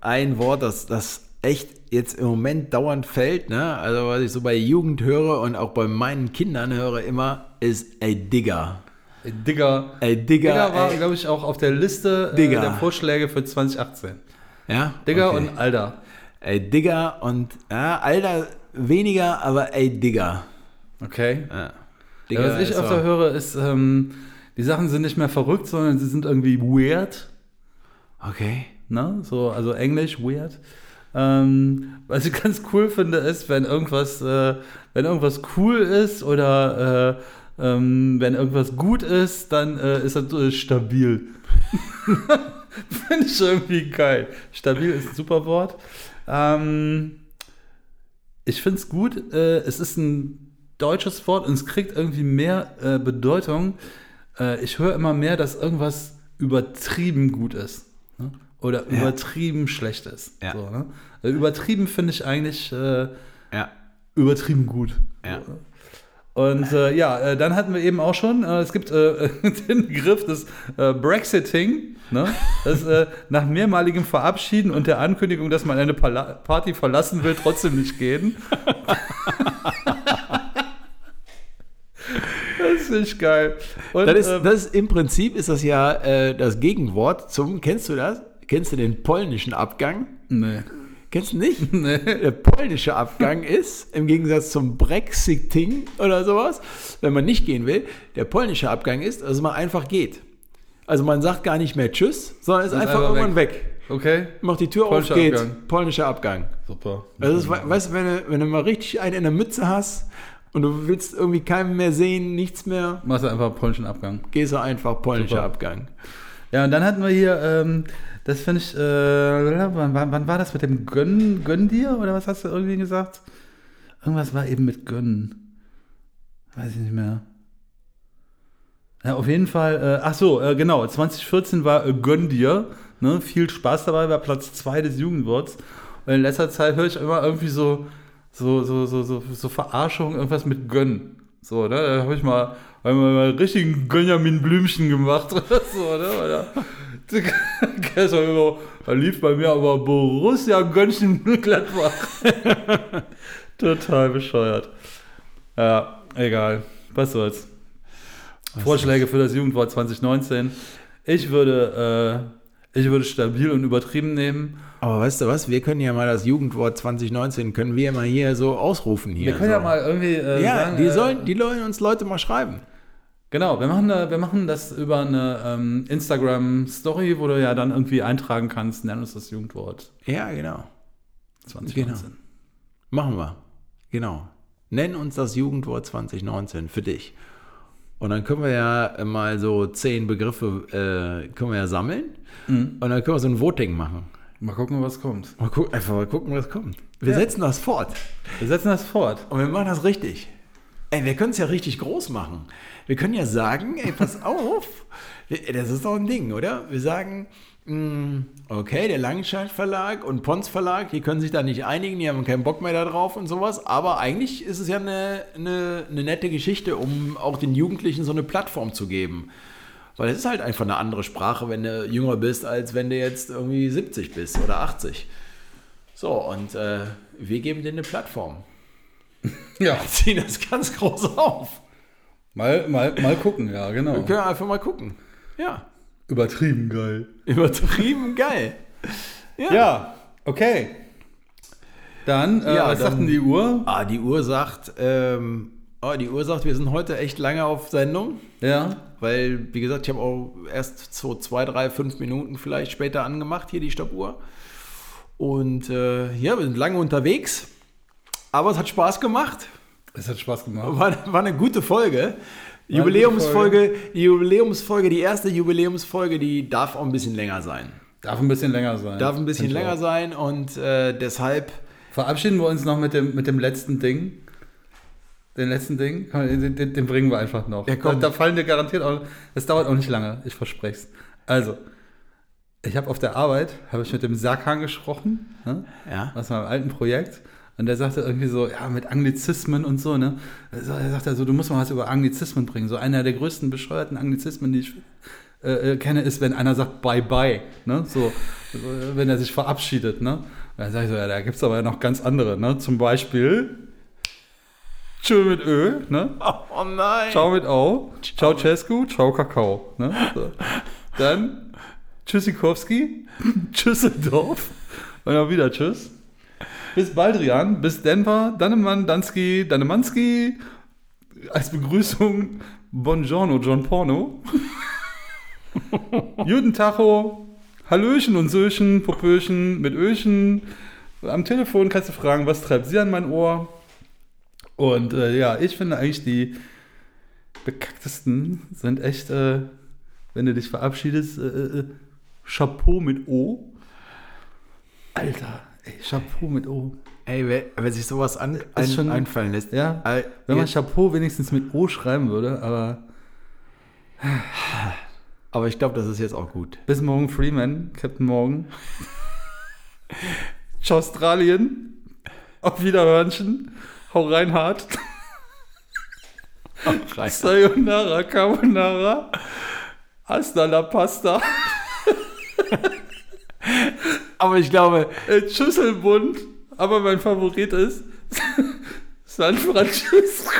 Ein Wort, das, das echt jetzt im Moment dauernd fällt, ne? Also was ich so bei Jugend höre und auch bei meinen Kindern höre immer, ist ey Digger. Ey, Digger. Ey Digger. Digger war, glaube ich, auch auf der Liste äh, Digger. der Vorschläge für 2018. ja? Digger Okay. und Alter. Ey Digger und ja, Alter weniger, aber ey Digger. Okay. Ja. Ja, was ich öfter so- höre, ist, ähm, die Sachen sind nicht mehr verrückt, sondern sie sind irgendwie weird. Okay. Ne? So, also Englisch, weird. Ähm, was ich ganz cool finde, ist, wenn irgendwas, äh, wenn irgendwas cool ist oder äh, ähm, wenn irgendwas gut ist, dann äh, ist das äh, stabil. finde ich irgendwie geil. Stabil ist ein super Wort. Ähm, ich finde es gut. Äh, es ist ein deutsches Wort und es kriegt irgendwie mehr äh, Bedeutung. Äh, ich höre immer mehr, dass irgendwas übertrieben gut ist. Ne? Oder Ja. übertrieben schlecht ist. Ja. So, ne? Äh, Übertrieben finde ich eigentlich äh, Ja. übertrieben gut. Ja. Und äh, ja, äh, dann hatten wir eben auch schon, äh, es gibt äh, den Begriff des äh, Brexiting, ne? das nach mehrmaligem Verabschieden und der Ankündigung, dass man eine Pala Party verlassen will, trotzdem nicht gehen. ich geil. Und, Das ist, ähm, das ist im Prinzip ist das ja äh, das Gegenwort zum, kennst du das? Kennst du den polnischen Abgang? nee. Kennst du nicht? Nee. Der polnische Abgang ist, im Gegensatz zum Brexiting oder sowas, wenn man nicht gehen will, der polnische Abgang ist, dass man einfach geht. Also man sagt gar nicht mehr Tschüss, sondern ist Ist einfach einfach irgendwann weg. Okay, Macht die Tür Polnischer auf, geht. Abgang. Polnischer Abgang. super. Also das ist, weißt du, wenn du, wenn du mal richtig einen in der Mütze hast und du willst irgendwie keinen mehr sehen, nichts mehr, Machst du einfach polnischen Abgang. gehst du einfach polnischer Super. Abgang. Ja, und dann hatten wir hier, ähm, das finde ich, äh, wann, wann, war das mit dem Gönn, Gönn dir? Oder was hast du irgendwie gesagt? Irgendwas war eben mit Gönnen. Weiß ich nicht mehr. Ja, auf jeden Fall, äh, ach so, äh, genau, 2014 war äh, Gönn dir. Ne? Viel Spaß dabei, war Platz 2 des Jugendworts. Und in letzter Zeit höre ich immer irgendwie so, so, so, so, so, so Verarschung, irgendwas mit Gönn. So, ne? Da habe ich mal, hab mal, richtigen Gönjamin Blümchen gemacht oder so, ne? War immer, da lief bei mir aber Borussia Gönchen Gladbach. Total bescheuert. Ja, egal. Was soll's. Vorschläge für das Jugendwort 2019. Ich würde, äh, ich würde stabil und übertrieben nehmen. Aber weißt du was, wir können ja mal das Jugendwort 2019, können wir mal hier so ausrufen hier. Wir können so. ja mal irgendwie äh, Ja, sagen, die äh, sollen, die sollen uns Leute mal schreiben. Genau, wir machen, äh, wir machen das über eine ähm, Instagram-Story, wo du ja dann irgendwie eintragen kannst, nenn uns das Jugendwort Ja, genau. 2019. Machen wir. Genau. Nenn uns das Jugendwort 2019 für dich. Und dann können wir ja mal so zehn Begriffe äh, können wir ja sammeln. Mhm. Und dann können wir so ein Voting machen. Mal gucken, was kommt. Mal gucken, einfach mal gucken, was kommt. Wir Ja. setzen das fort. Wir setzen das fort. Und wir machen das richtig. Ey, wir können es ja richtig groß machen. Wir können ja sagen, ey, pass auf. Das ist doch ein Ding, oder? Wir sagen, mh, okay, der Langenscheid Verlag und Pons Verlag, die können sich da nicht einigen, die haben keinen Bock mehr da drauf und sowas. Aber eigentlich ist es ja eine, eine, eine nette Geschichte, um auch den Jugendlichen so eine Plattform zu geben. Weil es ist halt einfach eine andere Sprache, wenn du jünger bist, als wenn du jetzt irgendwie 70 bist oder 80. So, und äh, wir geben denen eine Plattform Ja, ziehen das ganz groß auf. mal, mal, mal gucken, ja, genau. Wir können einfach mal gucken. Ja. Übertrieben geil. Übertrieben geil. Ja. Ja, okay. Dann, äh, Ja, was dann- sagt denn die Uhr? Ah, die Uhr sagt, ähm, oh, die Uhr sagt, wir sind heute echt lange auf Sendung. Ja, Weil, wie gesagt, ich habe auch erst so zwei, drei, fünf Minuten vielleicht später angemacht, hier die Stoppuhr. Und äh, ja, wir sind lange unterwegs. Aber es hat Spaß gemacht. es hat Spaß gemacht. War, war eine gute Folge. War eine Jubiläumsfolge, die Jubiläumsfolge, die erste Jubiläumsfolge, die darf auch ein bisschen länger sein. Darf ein bisschen länger sein. Darf ein bisschen länger sein und äh, deshalb, Verabschieden wir uns noch mit dem, mit dem letzten Ding. Den letzten Ding, den, den, den bringen wir einfach noch. Ja, komm. Da, da fallen dir garantiert auch, es dauert auch nicht lange, ich verspreche es. Also, ich habe auf der Arbeit, habe ich mit dem Sakan gesprochen, ne? ja, aus meinem alten Projekt. Und der sagte irgendwie so, ja, mit Anglizismen und so, ne? Also, Er sagte so, du musst mal was über Anglizismen bringen. So einer der größten bescheuerten Anglizismen, die ich äh, äh, kenne, ist, wenn einer sagt Bye-bye, ne? So, wenn er sich verabschiedet, ne? Und dann sage ich so, ja, da gibt es aber noch ganz andere, ne? Zum Beispiel Tschö mit Ö, ne? Oh nein. Ciao mit Au, Ciao Cescu, Ciao Kakao, ne? So. Dann Tschüssikowski, Tschüsseldorf und dann wieder Tschüss. Bis Baldrian, bis Denver, Dannemann, Danski, Dannemanski. Als Begrüßung Buongiorno, John Porno. Guten Tacho, Hallöchen und Söchen, Popöchen mit Öchen. Am Telefon kannst du fragen, was treibt sie an mein Ohr? Und äh, ja, ich finde eigentlich die bekacktesten sind echt, äh, wenn du dich verabschiedest, äh, äh, Chapeau mit O. Alter, ey, Chapeau mit O. Ey, wer, wer sich sowas an, ein, schon- einfallen lässt. Ja, Äh, wenn man Chapeau wenigstens mit O schreiben würde, aber aber ich glaube, das ist jetzt auch gut. bis morgen Freeman, Captain Morgan. Ciao Australien. Auf Wiederhörnchen. Hau rein hart. Sayonara Carbonara. Hasta la Pasta. Aber ich glaube, Äh, Schüsselbund. Aber mein Favorit ist San Francisco.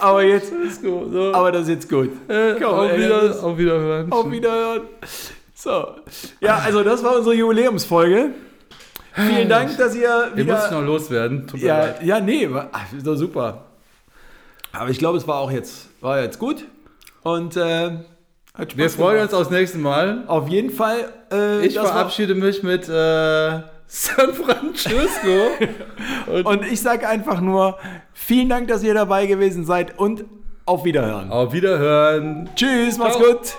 aber jetzt. So. aber das ist jetzt gut. äh, komm, auf, ey, wieder, ist- auf Wiederhören. Auf Wiederhören. So. Ja, also das war unsere Jubiläumsfolge. Vielen Dank, dass ihr Den muss ich wieder. noch loswerden. Tut mir Ja, leid. ja, nee, war, doch super. Aber ich glaube, es war auch jetzt, war jetzt gut. Und äh, Wir freuen gemacht. uns aufs nächste Mal. Auf jeden Fall. Äh, Ich war- verabschiede mich mit äh, San Francisco. und Und ich sage einfach nur, vielen Dank, dass ihr dabei gewesen seid und auf Wiederhören. auf Wiederhören. Tschüss, macht's Ciao. gut.